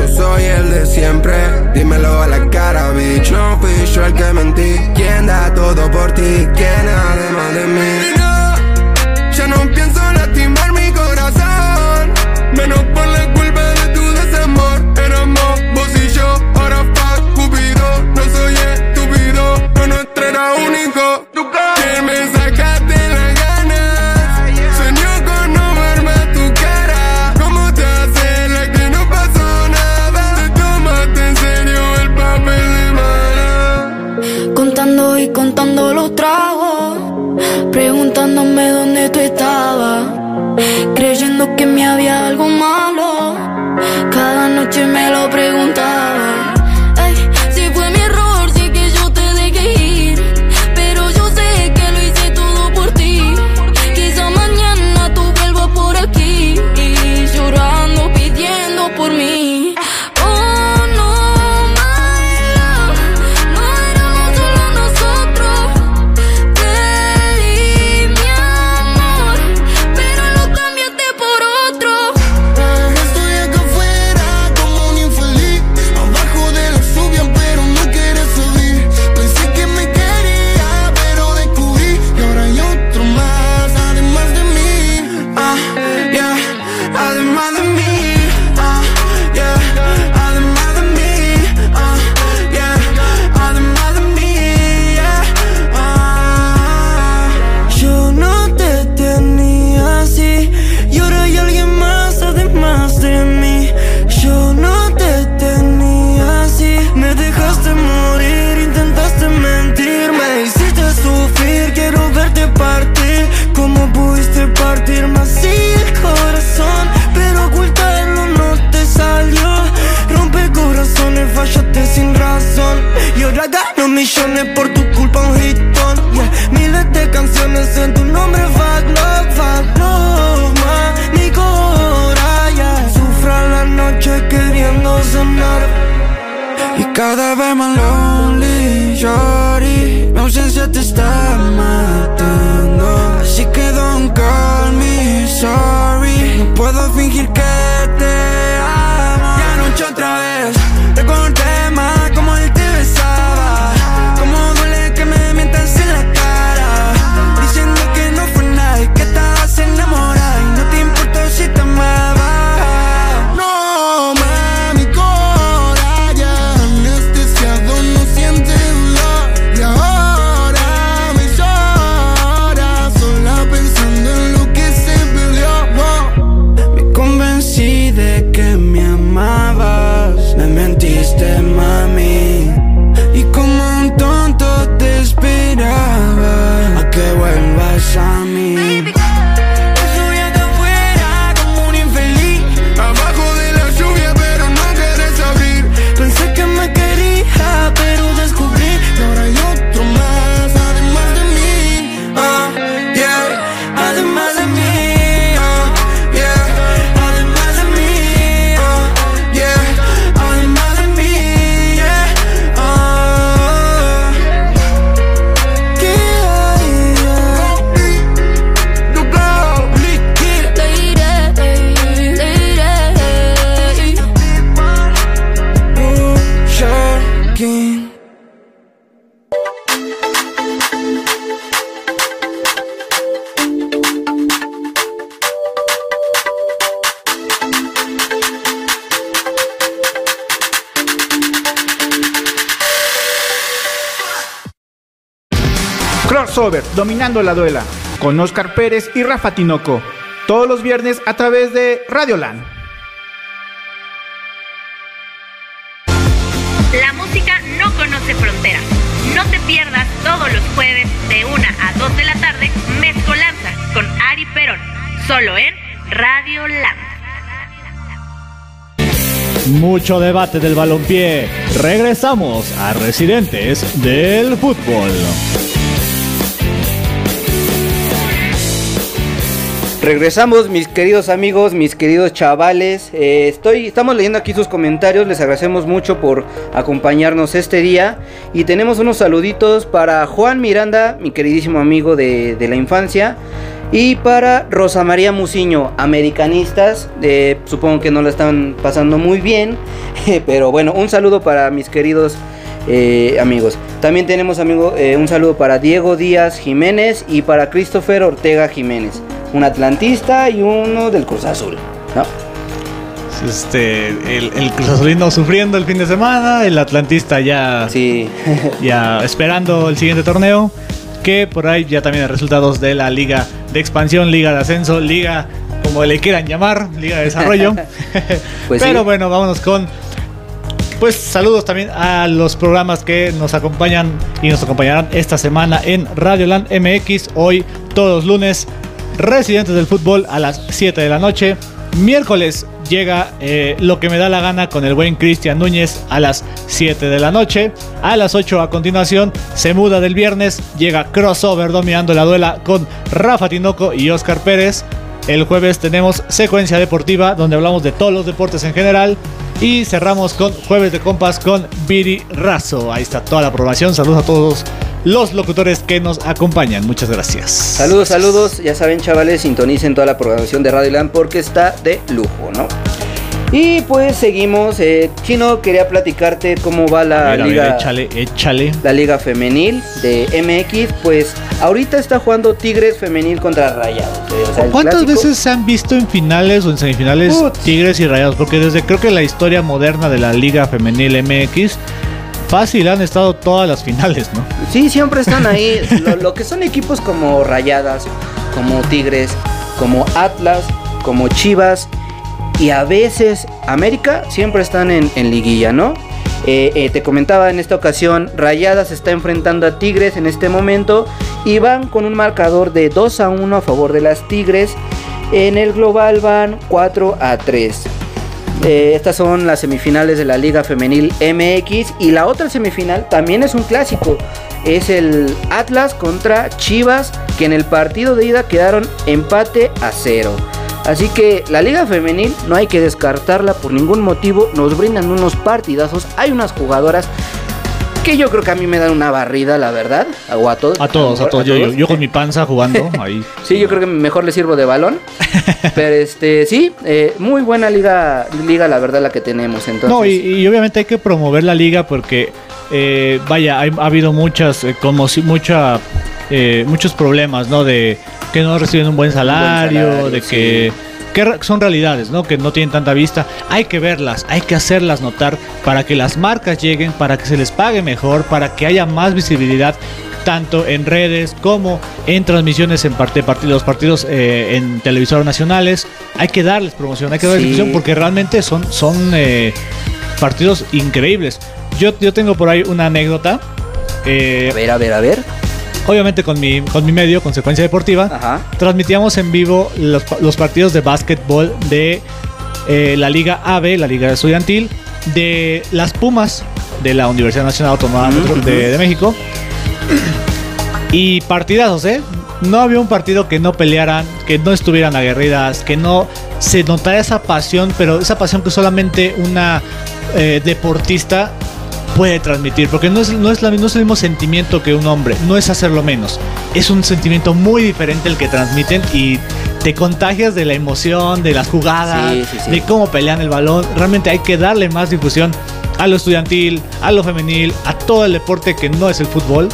yo soy el de siempre Dímelo a la cara, bitch No fui yo el que mentí ¿Quién da todo por ti? ¿Quién además de mí? Dominando la duela, con Oscar Pérez y Rafa Tinoco. Todos los viernes a través de Radio Land. La música no conoce fronteras. No te pierdas todos los jueves de 1 a 2 de la tarde Mezcolanza con Ari Perón, solo en Radio Land. Mucho debate del balompié. Regresamos a Residentes del Fútbol. Regresamos, mis queridos amigos, mis queridos chavales. Eh, estoy, estamos leyendo aquí sus comentarios. Les agradecemos mucho por acompañarnos este día. Y tenemos unos saluditos para Juan Miranda, mi queridísimo amigo de, la infancia. Y para Rosa María Muciño, americanistas. eh, supongo que no la están pasando muy bien. [laughs] Pero bueno, un saludo para mis queridos eh, amigos. También tenemos amigo, un saludo para Diego Díaz Jiménez y para Christopher Ortega Jiménez. Un atlantista y uno del Cruz Azul. ¿no? Este, el, el Cruz Azulino sufriendo el fin de semana, el Atlantista ya, Sí. [laughs] ya esperando el siguiente torneo. Que por ahí ya también hay resultados de la Liga de Expansión, Liga de Ascenso, Liga como le quieran llamar, Liga de Desarrollo. [laughs] Pues [laughs] Pero sí. bueno, vámonos con. Pues saludos también a los programas que nos acompañan y nos acompañarán esta semana en Radio Land MX. Hoy, todos los lunes, Residentes del Fútbol a las 7 de la noche. Miércoles llega eh, lo que me da la gana con el buen Cristian Núñez a las 7 de la noche. A las 8 a continuación se muda del viernes, llega crossover dominando la duela con Rafa Tinoco y Oscar Pérez. El jueves tenemos secuencia deportiva donde hablamos de todos los deportes en general. Y cerramos con jueves de compas con Viri Razo. Ahí está toda la programación. Saludos a todos los locutores que nos acompañan. Muchas gracias. Saludos, saludos. Ya saben, chavales, sintonicen toda la programación de Radio Land porque está de lujo, ¿no? Y pues seguimos. eh, Chino, quería platicarte cómo va la A ver, a ver, liga. échale, échale. La liga femenil de MX, pues ahorita está jugando Tigres femenil contra Rayados. eh, o sea, el ¿Cuántas clásico. veces se han visto en finales o en semifinales Putz. Tigres y Rayados? Porque desde creo que la historia moderna de la Liga Femenil MX, fácil han estado todas las finales, ¿no? Sí, siempre están ahí. [laughs] lo, lo que son equipos como Rayadas, como Tigres, como Atlas, como Chivas y a veces América siempre están en, en liguilla, ¿no? Eh, eh, te comentaba en esta ocasión, Rayadas está enfrentando a Tigres en este momento y van con un marcador de 2 a 1 a favor de las Tigres. En el global van 4 a 3. Eh, estas son las semifinales de la Liga Femenil MX y la otra semifinal también es un clásico. Es el Atlas contra Chivas que en el partido de ida quedaron empate a cero. Así que la Liga Femenil no hay que descartarla por ningún motivo. Nos brindan unos partidazos. Hay unas jugadoras que yo creo que a mí me dan una barrida, la verdad. O a todos. A todos, a todos. Yo, yo- yo con mi panza jugando [laughs] ahí. Sí, yo creo que mejor le sirvo de balón. [laughs] Pero este, sí, eh, muy buena liga, liga la verdad la que tenemos. Entonces, No, y, y obviamente hay que promover la liga porque, eh, vaya, hay- ha habido muchas, eh, como si mucha, muchos problemas, ¿no? De que no reciben un buen salario, salario, de sí. Que, son realidades, ¿no? Que no tienen tanta vista. Hay que verlas, hay que hacerlas notar para que las marcas lleguen, para que se les pague mejor, para que haya más visibilidad tanto en redes como en transmisiones en parte, part- los partidos eh, en televisores nacionales. Hay que darles promoción, hay que darles Sí. difusión porque realmente son, son eh, partidos increíbles. Yo, yo tengo por ahí una anécdota. eh, a ver, a ver, a ver. Obviamente con mi, con mi medio, Consecuencia Deportiva, Ajá. transmitíamos en vivo los, los partidos de básquetbol de eh, la Liga AB, la Liga Estudiantil, de las Pumas de la Universidad Nacional Autónoma de México. [clears throat] Y partidazos, ¿eh? No había un partido que no pelearan, que no estuvieran aguerridas, que no se notara esa pasión, pero esa pasión que solamente una eh, deportista puede transmitir, porque no es, no, es la- no es el mismo sentimiento que un hombre, no es hacerlo menos, es un sentimiento muy diferente el que transmiten y te contagias de la emoción, de las jugadas, Sí, sí, sí. de cómo pelean el balón, realmente hay que darle más difusión a lo estudiantil, a lo femenil, a todo el deporte que no es el fútbol.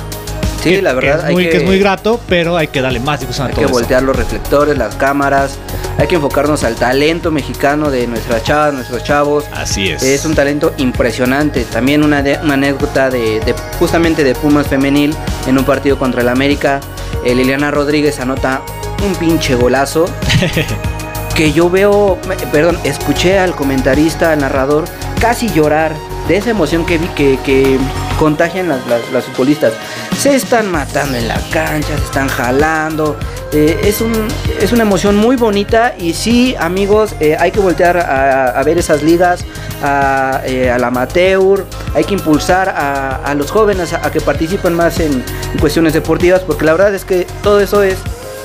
Sí, que- la verdad. que es, hay muy, que, que es muy grato, pero hay que darle más difusión a Hay todo que eso. voltear los reflectores, las cámaras. Hay que enfocarnos al talento mexicano de nuestras chavas, nuestros chavos. Así es. Es un talento impresionante. También una, de- una anécdota de, de- justamente de Pumas femenil en un partido contra el América. Eh, Liliana Rodríguez anota un pinche golazo. [laughs] que yo veo, perdón, escuché al comentarista, al narrador, casi llorar de esa emoción que vi que, que contagian las, las- las futbolistas. Se están matando en la cancha, se están jalando. eh, es, un, es una emoción muy bonita y sí, amigos, eh, hay que voltear a, ver esas ligas, a, eh, al amateur, hay que impulsar a, a los jóvenes a, que participen más en, en cuestiones deportivas, porque la verdad es que todo eso es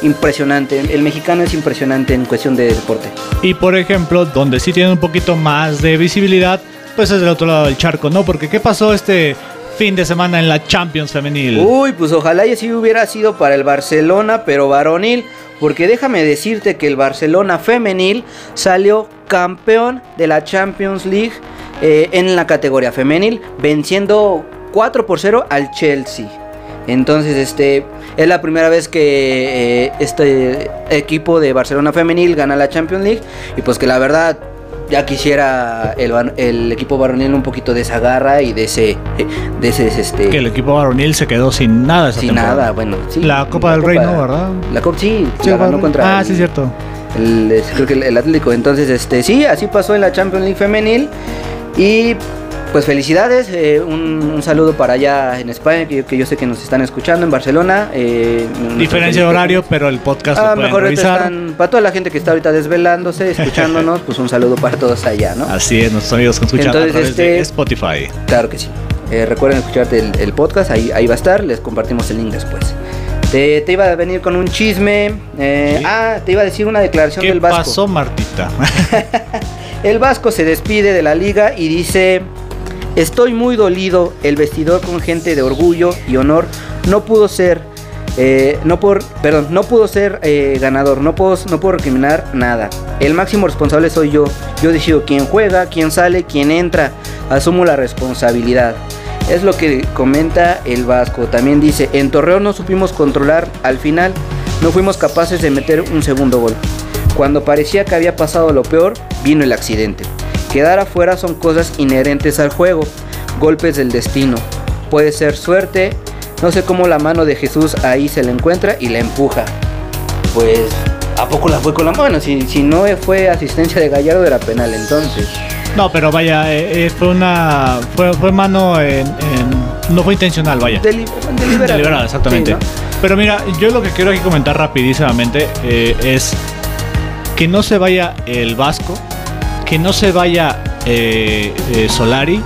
impresionante. El mexicano es impresionante en cuestión de deporte. Y por ejemplo, donde sí tienen un poquito más de visibilidad, pues es del otro lado del charco, ¿no? Porque ¿qué pasó este fin de semana en la Champions femenil? Uy, pues ojalá y así hubiera sido para el Barcelona, pero varonil. Porque déjame decirte que el Barcelona femenil salió campeón de la Champions League eh, en la categoría femenil, venciendo 4 por 0 al Chelsea. Entonces, este es la primera vez que eh, este equipo de Barcelona femenil gana la Champions League. Y pues que la verdad, ya quisiera el, equipo varonil un poquito de esa garra y de ese, de ese este, que el equipo varonil se quedó sin nada esa sin temporada. nada, bueno, sí. La Copa La del Rey, ¿no? ¿Verdad? La Copa, sí, Sí, la ganó contra Ah, el- sí, cierto. el- creo que el, el Atlético. Entonces, este, sí, así pasó en la Champions League femenil. Y pues felicidades, eh, un, un saludo para allá en España, que yo, que yo sé que nos están escuchando, en Barcelona. eh, Diferencia de horario, pero el podcast Ah, lo mejor están, para toda la gente que está ahorita desvelándose, [laughs] escuchándonos, pues un saludo para todos allá, ¿no? Así es, nuestros amigos que escuchan Entonces, a través este- de Spotify. Claro que sí. Eh, recuerden escucharte el, el podcast, ahí, ahí va a estar, les compartimos el link después. Te, te iba a venir con un chisme. eh, Sí. Ah, te iba a decir una declaración ¿Qué del Vasco. pasó, Martita? [laughs] [laughs] El Vasco se despide de la liga y dice: Estoy muy dolido. El vestidor con gente de orgullo y honor no pudo ser. eh, no por, perdón, no pudo ser eh, ganador, no puedo, no puedo recriminar nada. El máximo responsable soy yo. Yo decido quién juega, quién sale, quién entra. Asumo la responsabilidad. Es lo que comenta el Vasco. También dice, en Torreón no supimos controlar. Al final no fuimos capaces de meter un segundo gol. Cuando parecía que había pasado lo peor, vino el accidente. Quedar afuera son cosas inherentes al juego, golpes del destino. Puede ser suerte, no sé cómo la mano de Jesús ahí se le encuentra y la empuja. Pues, ¿a poco la fue con la mano? Si, si no fue asistencia de Gallardo era penal entonces. No, pero vaya, eh, eh, fue una. Fue, fue mano en, en- No fue intencional, vaya. Deli- deliberada. Deliberada, exactamente. Sí, ¿no? Pero mira, yo lo que quiero aquí comentar rapidísimamente eh, es que no se vaya el Vasco, que no se vaya eh, eh, Solari,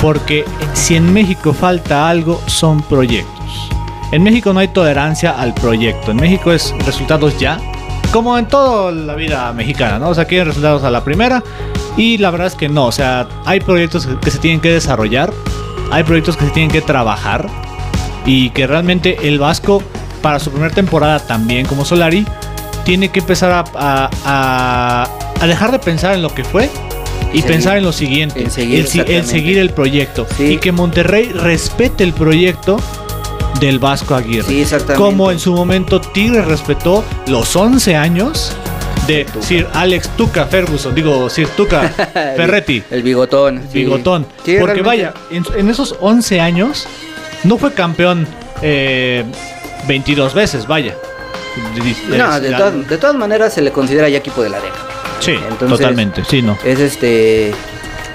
porque si en México falta algo, son proyectos. En México no hay tolerancia al proyecto. En México es resultados ya, como en toda la vida mexicana, ¿no? O sea, quieren resultados a la primera. Y la verdad es que no, o sea, hay proyectos que- se tienen que desarrollar, hay proyectos que se tienen que trabajar y que realmente el Vasco para su primera temporada también como Solari tiene que empezar a- a dejar de pensar en lo que fue y Seguir. pensar en lo siguiente, En seguir, el, seguir el proyecto Sí. y que Monterrey respete el proyecto del Vasco Aguirre. Sí, exactamente. Como en su momento Tigre respetó los 11 años de Sir Alex Tuca Ferguson, digo Sir Tuca [laughs] Ferretti. El bigotón. sí. Bigotón. Porque realmente. vaya, en, en esos 11 años no fue campeón eh, 22 veces, vaya. No, Es- de, todas, de todas maneras se le considera ya equipo de la década. Sí, Entonces- totalmente, sí, no. Es este.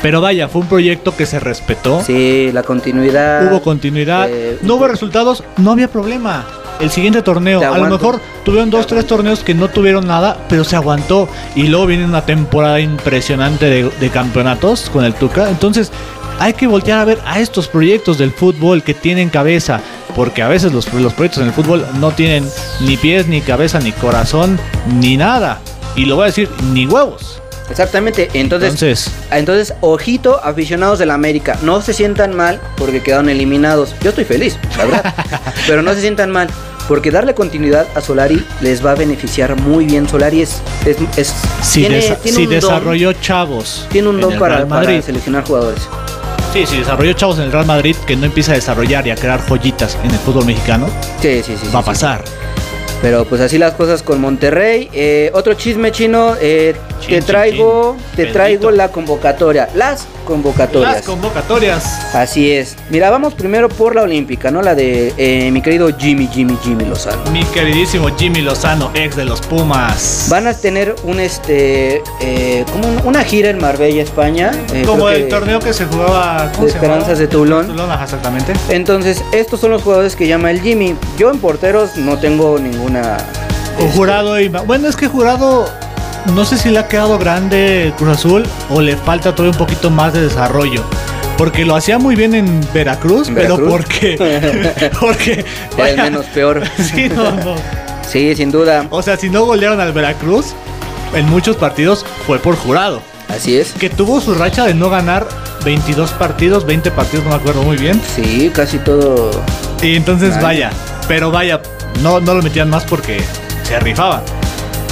Pero vaya, fue un proyecto que se respetó. Sí, la continuidad. Hubo continuidad, eh, no hubo resultados, no había problema. El siguiente torneo, a lo mejor tuvieron dos, tres torneos que no tuvieron nada, pero se aguantó. Y luego viene una temporada impresionante de, de campeonatos con el Tuca. Entonces, hay que voltear a ver a estos proyectos del fútbol que tienen cabeza. Porque a veces los, los proyectos en el fútbol no tienen ni pies, ni cabeza, ni corazón, ni nada. Y lo voy a decir, ni huevos. Exactamente. Entonces, Entonces, entonces, ojito, aficionados de la América. No se sientan mal porque quedaron eliminados. Yo estoy feliz, la verdad. [laughs] pero no se sientan mal. Porque darle continuidad a Solari les va a beneficiar muy bien. Solari es. es, es- si, tiene, desa- tiene si un don, desarrolló chavos. tiene un don para, para seleccionar jugadores. Sí, sí, desarrolló chavos en el Real Madrid que no empieza a desarrollar y a crear joyitas en el fútbol mexicano, Sí, sí, sí. va a pasar. sí. Pero pues así las cosas con Monterrey. Eh, otro chisme chino. eh, Chin, te traigo, chin. te Bendito. traigo la convocatoria. Las convocatorias. Las convocatorias. Así es. Mira, vamos primero por la olímpica, ¿no? La de eh, mi querido Jimmy, Jimmy, Jimmy Lozano. Mi queridísimo Jimmy Lozano, ex de los Pumas. Van a tener un este eh, como un- una gira en Marbella, España. eh, Como el que- torneo que se jugaba ¿cómo de se Esperanzas de Toulon. Toulon, exactamente. Entonces, estos son los jugadores que llama el Jimmy. Yo en porteros no tengo Con este, Jurado y bueno, es que Jurado no sé si le ha quedado grande Cruz Azul o le falta todavía un poquito más de desarrollo. Porque lo hacía muy bien en Veracruz, ¿En pero Veracruz? porque [laughs] porque Era el menos peor. [laughs] sí, no, no. Sí, sin duda. O sea, si no golearon al Veracruz, en muchos partidos fue por jurado. Así es. Que tuvo su racha de no ganar 22 partidos, 20 partidos, no me acuerdo muy bien. Sí, casi todo. Y entonces Vale. vaya, pero vaya, no, no lo metían más porque se rifaban.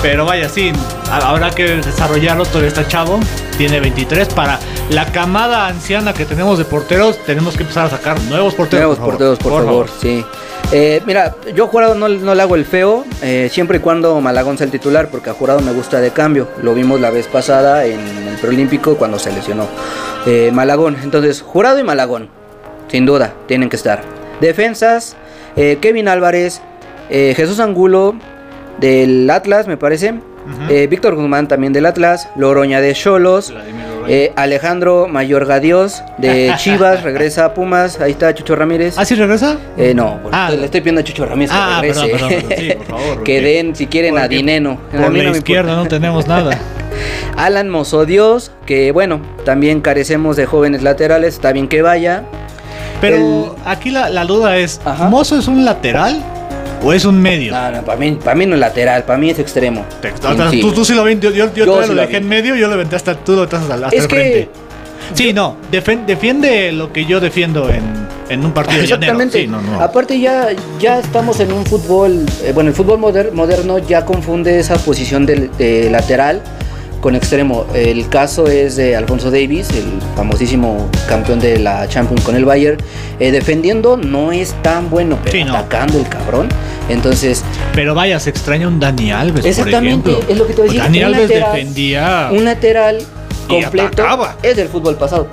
Pero vaya, sí, ha- habrá que desarrollarlo, todavía está chavo, tiene 23. Para la camada anciana que tenemos de porteros, tenemos que empezar a sacar nuevos porteros. Nuevos por porteros, por, favor, sí. Eh, mira, yo Jurado no, no le hago el feo, eh, siempre y cuando Malagón sea el titular, porque a Jurado me gusta de cambio. Lo vimos la vez pasada en el preolímpico cuando se lesionó eh, Malagón. Entonces, Jurado y Malagón, sin duda, tienen que estar. Defensas, Kevin Álvarez, eh, Jesús Angulo del Atlas, me parece. Eh, Víctor Guzmán también del Atlas, Loroña de Cholos, Eh, Alejandro Mayorga Dios de [laughs] Chivas regresa a Pumas. Ahí está Chucho Ramírez. ¿Ah, sí regresa? Eh, no, Ah. le estoy pidiendo a Chucho Ramírez que Ah, regrese. perdón, perdón, perdón. Sí, por favor, [laughs] que den, si quieren, a Dineno. A Por mí la no izquierda no tenemos nada. [laughs] Alan Mozodios, que bueno, también carecemos de jóvenes laterales, está bien que vaya. Pero aquí la, la duda es. ¿Mozo es un lateral o es un medio? No, no, para mí, para mí no es lateral, para mí es extremo. Te- En sí. Tú, tú sí lo ven, yo, yo, yo sí lo lo dejé vi. en medio, yo lo aventé hasta tú lo estás hasta, hasta Es el que- frente. Sí, no, defen- defiende lo que yo defiendo en, en un partido. Exactamente. Sí, no, no. Aparte ya, ya estamos en un fútbol, eh, bueno, el fútbol moder- moderno ya confunde esa posición de, de lateral con extremo. El caso es de Alfonso Davis, el famosísimo campeón de la Champions con el Bayern. Eh, defendiendo no es tan bueno, pero Sí, no. atacando el cabrón. Entonces, Pero vaya, se extraña un Dani Alves, Exactamente, por es lo que te voy a decir, Dani Alves lateral- defendía... un lateral Y completo atacaba. es del fútbol pasado.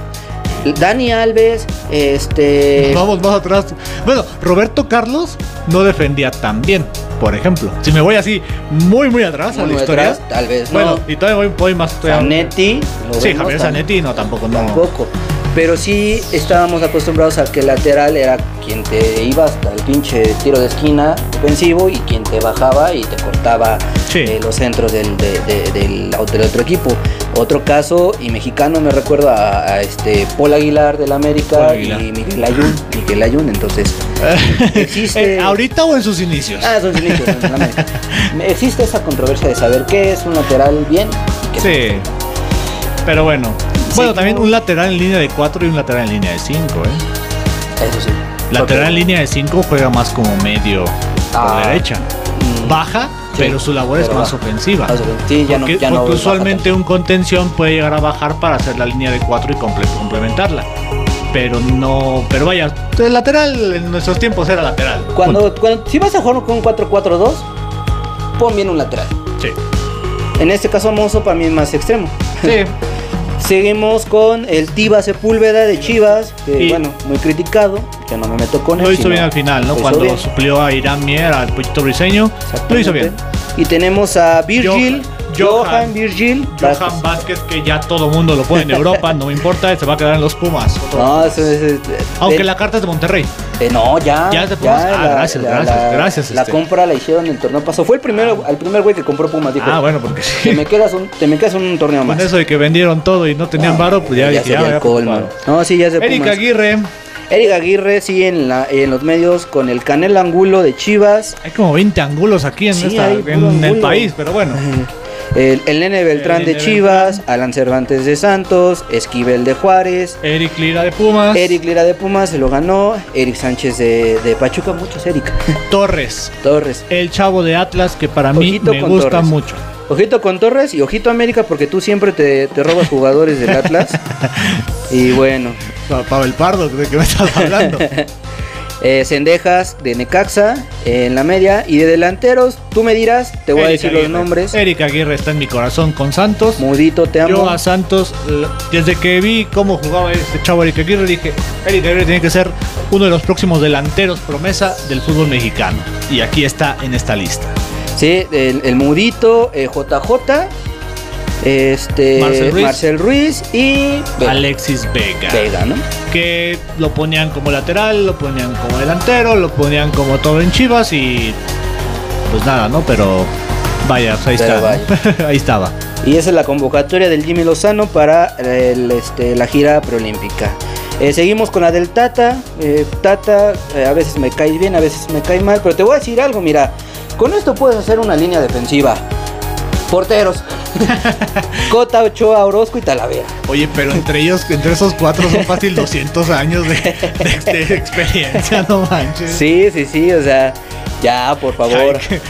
Dani Alves, este... Vamos más atrás. Bueno, Roberto Carlos no defendía tan bien, por ejemplo. Si me voy así muy, muy atrás a Muy la historia. atrás, tal vez Bueno, no. y todavía voy, voy más. Zanetti. Sí, Javier Zanetti no, tampoco, no. Tampoco. Pero sí estábamos acostumbrados a que el lateral era quien te iba hasta el pinche tiro de esquina ofensivo y quien te bajaba y te cortaba Sí. eh, los centros del, de- de- del, del otro equipo. Otro caso, y mexicano, me recuerdo a, a este Paul Aguilar del América Aguilar. y Miguel Ayun. Miguel Ayun, entonces. [laughs] existe. Eh, ¿Ahorita o en sus inicios? Ah, son inicios en América. [laughs] Existe esa controversia de saber qué es un lateral bien y qué Sí. Pero bueno. Bueno, también un lateral en línea de 4 y un lateral en línea de 5, ¿eh? Eso sí. Lateral en línea de 5 juega más como medio por Ah. derecha. Mm, Baja, pero su labor es más ofensiva. más. Sí, ya no- porque, ya no porque baja usualmente un contención puede llegar a bajar para hacer la línea de 4 y comple- complementarla. Pero no. Pero vaya, el lateral en nuestros tiempos era lateral. Cuando, cuando si vas a jugar con un 4-4-2, pon bien un lateral. Sí. En este caso, Mozo para mí es más extremo. Sí. [laughs] Seguimos con el Tiba Sepúlveda de Chivas, que Y- bueno, muy criticado. Yo no me meto con él. Lo hizo bien al final, ¿no? Cuando bien. suplió a Irán Mier, al pollito briseño. Lo hizo bien. Y tenemos a Virgil, Johan- Johan, Virgil. Johan Vázquez, que ya todo mundo lo pone en Europa, no me importa, se va a quedar en los Pumas. [laughs] No, eso es- es- Aunque la carta es de Monterrey. eh, no, ya. ¿Ya es de Pumas? Ah, gracias, gracias, gracias, La este. compra la hicieron en el torneo pasado. Fue el primero, el primer güey que compró Pumas. Dijo, Ah, bueno, porque te sí. me quedas un, te me quedas un torneo Con más. eso de que vendieron todo y no tenían varo, pues ya, ya dije, ya, ya colmo. No, sí, ya es de Erika Pumas. Aguirre, Eric Aguirre, sí, en, la, en los medios con el Canelo Angulo de Chivas. hay como 20 ángulos aquí en, Sí, esta- hay puro en el país, pero bueno. El, el Nene Beltrán El de Chivas, Alan Cervantes de Santos, Esquivel de Juárez, Eric Lira de Pumas. Eric Lira de Pumas se lo ganó, Eric Sánchez de, de Pachuca, muchos Eric [laughs] Torres, Torres. el chavo de Atlas, que para mí me gusta Torres. mucho. Ojito con Torres y ojito América porque tú siempre te, te robas jugadores del Atlas. [laughs] y bueno, Pa- Pavel Pardo, ¿de qué me estás hablando? [laughs] eh, Cendejas de Necaxa eh, en la media y de delanteros, tú me dirás, te voy a decir los nombres. Eric Aguirre está en mi corazón con Santos. Mudito, te amo. Yo a Santos, desde que vi cómo jugaba este chavo Eric Aguirre, dije, Eric Aguirre tiene que ser uno de los próximos delanteros promesa del fútbol mexicano. Y aquí está en esta lista. Sí, el, el Mudito, eh, JJ, este, Marcel Ruiz. Marcel Ruiz y Vega, Alexis Vega. Vega, ¿no? Que lo ponían como lateral, lo ponían como delantero, lo ponían como todo en Chivas y pues nada, ¿no? Pero vaya, pues ahí Pero está. [laughs] ahí estaba. Y esa es la convocatoria del Jimmy Lozano para el, este, la gira preolímpica. Eh, seguimos con la del Tata. Eh, Tata, eh, a veces me cae bien, a veces me cae mal, pero te voy a decir algo, mira, con esto puedes hacer una línea defensiva. Porteros. [laughs] Cota, Ochoa, Orozco y Talavera. Oye, pero entre ellos, entre esos cuatro son fácil 200 años de, de- de [laughs] experiencia, no manches. Sí, sí, sí, o sea, ya, por favor. Ay,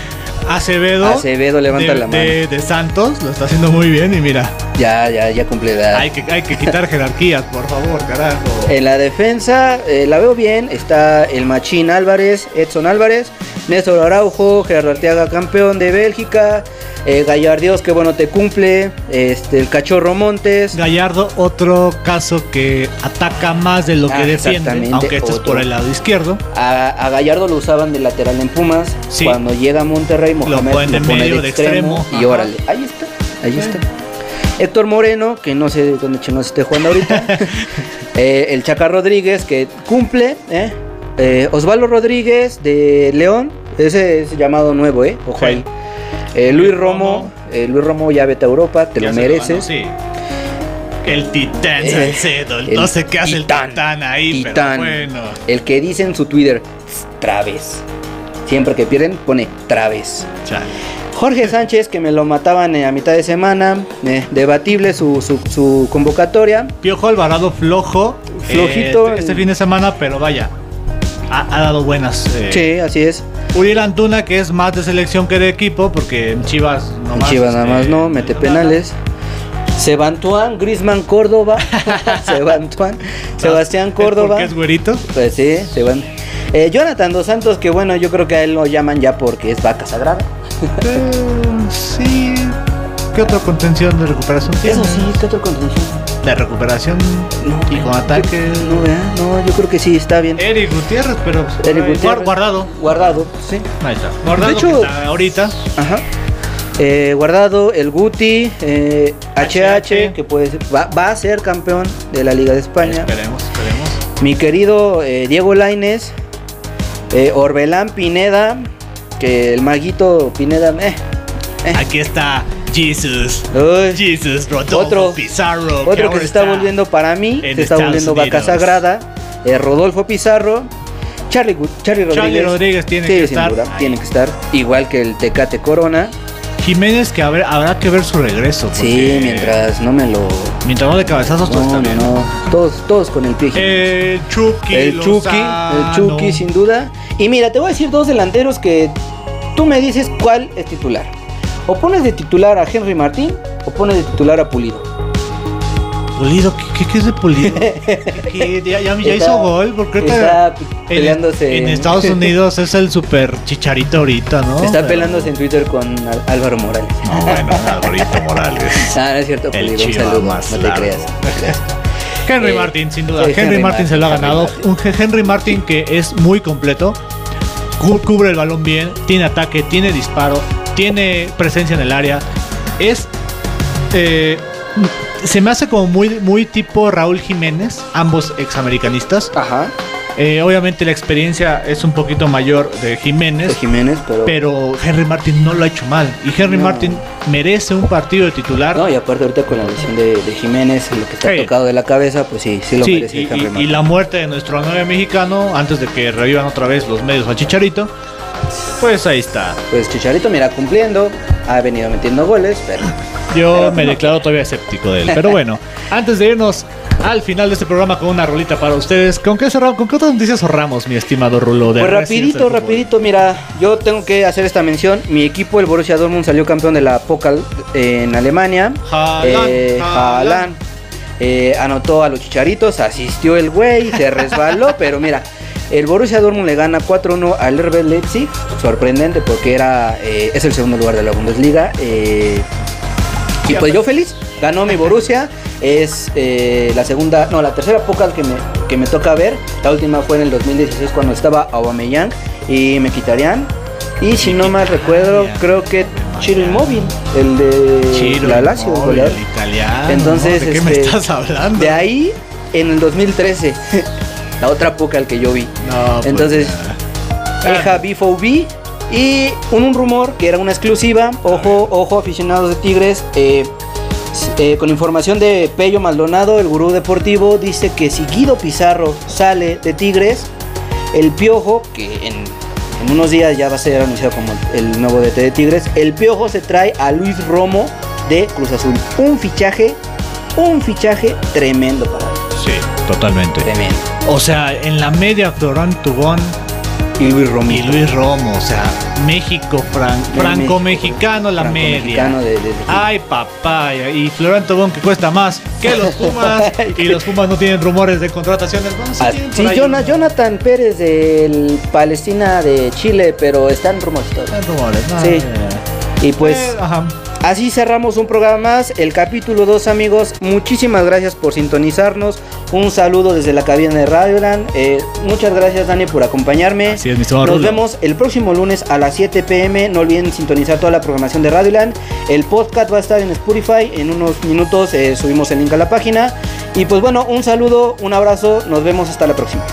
Acevedo. Acevedo, levanta de, la mano. De Santos, lo está haciendo muy bien y mira, Ya, ya, ya cumple edad. hay que, hay que quitar jerarquías, por favor, carajo. En la defensa eh, la veo bien. Está el Machín Álvarez, Edson Álvarez, Néstor Araujo, Gerardo Arteaga, campeón de Bélgica. Eh, Gallardios, que bueno, te cumple. Este, el Cachorro Montes. Gallardo, otro caso que ataca más de lo que Ah, defiende, aunque este es por el lado izquierdo. A, a Gallardo lo usaban de lateral en Pumas. Sí. Cuando llega a Monterrey, Mohamed ponen de pone extremo, Y órale, ahí está, ahí está. Héctor Moreno, que no sé dónde chingos esté jugando ahorita. [laughs] Eh, el Chaca Rodríguez, que cumple. ¿eh? Eh, Osvaldo Rodríguez de León, ese es llamado nuevo, ¿eh? Ojo ahí. Luis Romo, Luis Romo ya vete a Europa, te Ya lo se mereces. sí. El titán Salcedo. el No sé qué hace el titán ahí, Titán. pero bueno. El que dice en su Twitter, Traves. Siempre que pierden, pone Traves. Chale. Jorge Sánchez, que me lo mataban eh, a mitad de semana. eh, debatible su, su- su convocatoria. Piojo Alvarado flojo. Flojito. eh, este, este fin de semana, pero vaya. Ha, ha dado buenas. eh, Sí, así es. Uriel Antuna, que es más de selección que de equipo, porque en Chivas no En más. Chivas nada más no, mete penales. Sebantuán, Grisman Córdoba. [laughs] [laughs] Sebantuán, Sebastián Córdoba. ¿Porque es güerito? Pues sí, Seban. Eh, Jonathan Dos Santos, que bueno, yo creo que a él lo llaman ya porque es vaca sagrada. Eh, sí. ¿Qué otra contención de recuperación tiene? Eso sí, ¿qué otro contención? De recuperación No, y con ataque. No, ¿verdad? no, yo creo que sí, está bien. Eric Gutiérrez, pero. Eric eh, Gutiérrez. Guardado. Guardado, sí. Ahí está. Guardado De hecho- que está ahorita. Ajá. Eh, guardado el Guti, eh, HH, que puede ser- va, va a ser campeón de la Liga de España. Esperemos, esperemos. Mi querido eh, Diego Laines, eh, Orbelán Pineda, que el maguito Pineda, eh, eh. Aquí está Jesus. Uy, Jesus, Rodolfo Otro- Pizarro. otro que se está volviendo para mí, se está Estados volviendo vaca sagrada, eh, Rodolfo Pizarro, Charlie, Charlie Rodríguez. Charlie Rodríguez tiene Sí, que sin estar duda, tiene que estar, igual que el Tecate Corona. Jiménez, que habrá, habrá que ver su regreso. Sí, mientras no me lo Mientras no de cabezazos, todo No, está no, bien. no. Todos, todos con el pie. El Chucky. el Chucky, el Chucky sin duda. Y mira, te voy a decir dos delanteros que tú me dices cuál es titular. O pones de titular a Henry Martín o pones de titular a Pulido. Pulido, ¿qué, qué, qué es de Pulido? ¿Qué? [laughs] Ya, ya- ya Está- hizo gol, porque Está en, peleándose en Estados [laughs] Unidos es el super chicharito ahorita, ¿no? Está Pero- peleándose en Twitter con Al- Álvaro Morales. No, bueno, Alvarito Morales. [laughs] Ah, no es cierto, El Pulido. Un chiva saludo. más No te largo. creas. no te creas. Henry Eh, Martin, sin duda. sí, Henry, Henry Martin se lo ha Martin, ganado. Henry Un Henry Martin que es muy completo. cu- Cubre el balón bien. Tiene ataque, tiene disparo. Tiene presencia en el área. Es. eh, se me hace como muy, muy tipo Raúl Jiménez. Ambos examericanistas. Ajá. Eh, obviamente la experiencia es un poquito mayor de De Jiménez. Jiménez, pero. Pero Henry Martin no lo ha hecho mal. Y Henry No. Martin merece un partido de titular. No, y aparte ahorita con la lesión de, de Jiménez, lo que está Sí. tocado de la cabeza, pues sí, sí lo Sí, merece y, Henry y- Martin. y la muerte de nuestro 9 mexicano, antes de que revivan otra vez los medios al Chicharito, pues ahí está. Pues Chicharito, mira, cumpliendo, ha venido metiendo goles, pero [laughs] Yo Pero me no. declaro todavía escéptico de él. Pero bueno, [laughs] antes de irnos al final de este programa con una rolita para ustedes, ¿con qué cerramos? ¿Con qué otras noticias cerramos, mi estimado Rulo? de Pues rapidito, rapidito, mira, yo tengo que hacer esta mención. Mi equipo, el Borussia Dortmund, salió campeón de la Pokal en Alemania. Haaland, Eh. Haaland, eh, anotó a los chicharitos, asistió el güey, se resbaló, [laughs] pero mira, el Borussia Dortmund le gana 4-1 al RB Leipzig. Sorprendente porque era eh, es el segundo lugar de la Bundesliga. eh, y pues yo feliz, ganó mi Borussia. Es eh, la segunda, no, la tercera Pokal que me, que me toca ver. La última fue en el 2016 cuando estaba Aubameyang y me quitarían. Y si no mal recuerdo, creo que Chiro Immobile, el de Chiro, la Lazio, el italiano. Entonces, ¿de qué me este, estás hablando? De ahí, en el 2013, la otra Pokal que yo vi. No, pues, Entonces. Eja B4B y un, un rumor que era una exclusiva. Ojo, ojo, aficionados de Tigres. eh, eh, con información de Pello Maldonado, el gurú deportivo, dice que si Guido Pizarro sale de Tigres, el Piojo, que en, en unos días ya va a ser anunciado como el nuevo DT de Tigres, el Piojo se trae a Luis Romo de Cruz Azul. Un fichaje, un fichaje tremendo para totalmente. Tremendo. O sea, en la media Florán Tubón Y Luis Romo. y Luis Romo. O sea, México, fran- franco-mexicano la media. de- de- de- Ay, papaya. Y Florán Tubón que cuesta más que los Pumas. [laughs] y los Pumas no tienen rumores de contrataciones. Bueno, sí Ah, sí, Jonathan Pérez del Palestina de Chile, pero están rumores todavía. Tienen rumores, ¿no? Sí. Eh, Y pues eh, ajá. Así cerramos un programa más, el capítulo 2 amigos. Muchísimas gracias por sintonizarnos. Un saludo desde la cabina de Radioland. Eh, muchas gracias Dani por acompañarme. Así es, mi Nos Rulo. vemos el próximo lunes a las 7 pm. No olviden sintonizar toda la programación de Radioland. El podcast va a estar en Spotify. En unos minutos eh, subimos el link a la página. Y pues bueno, un saludo, un abrazo. Nos vemos hasta la próxima.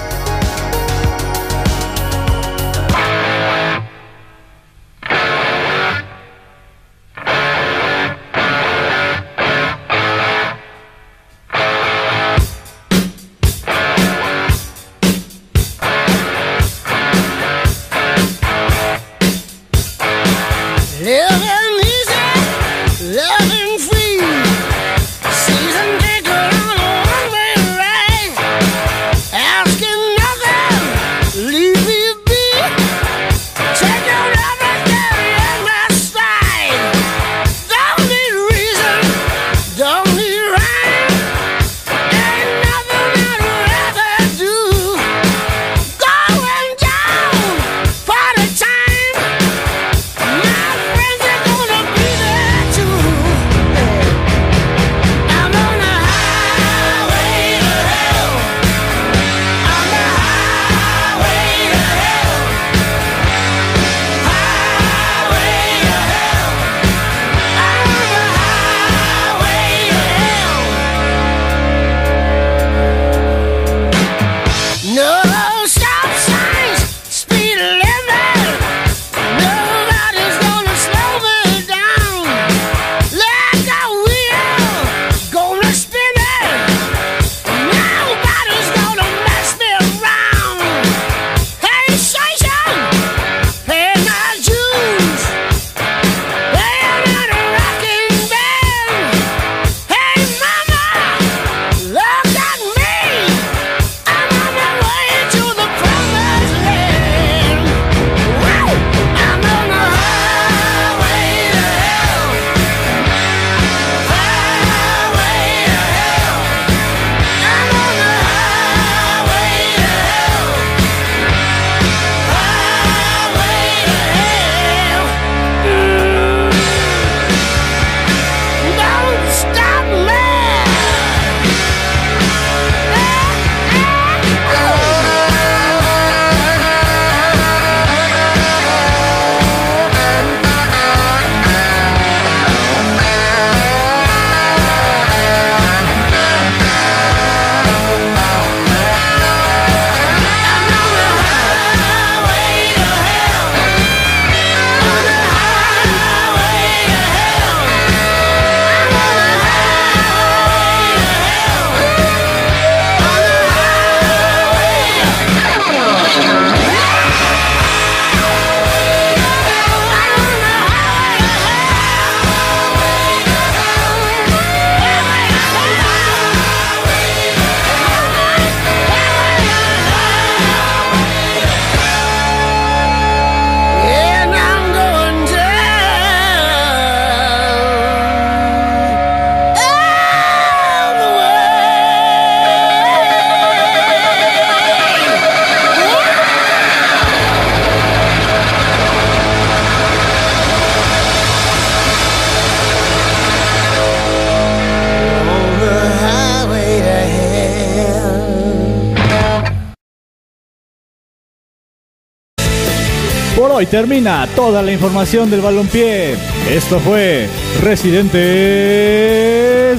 Termina toda la información del balompié. Esto fue Residentes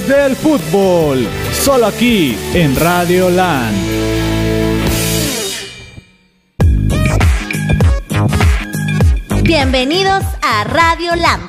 del Fútbol. Solo aquí en Radio Land. Bienvenidos a Radio Lamp.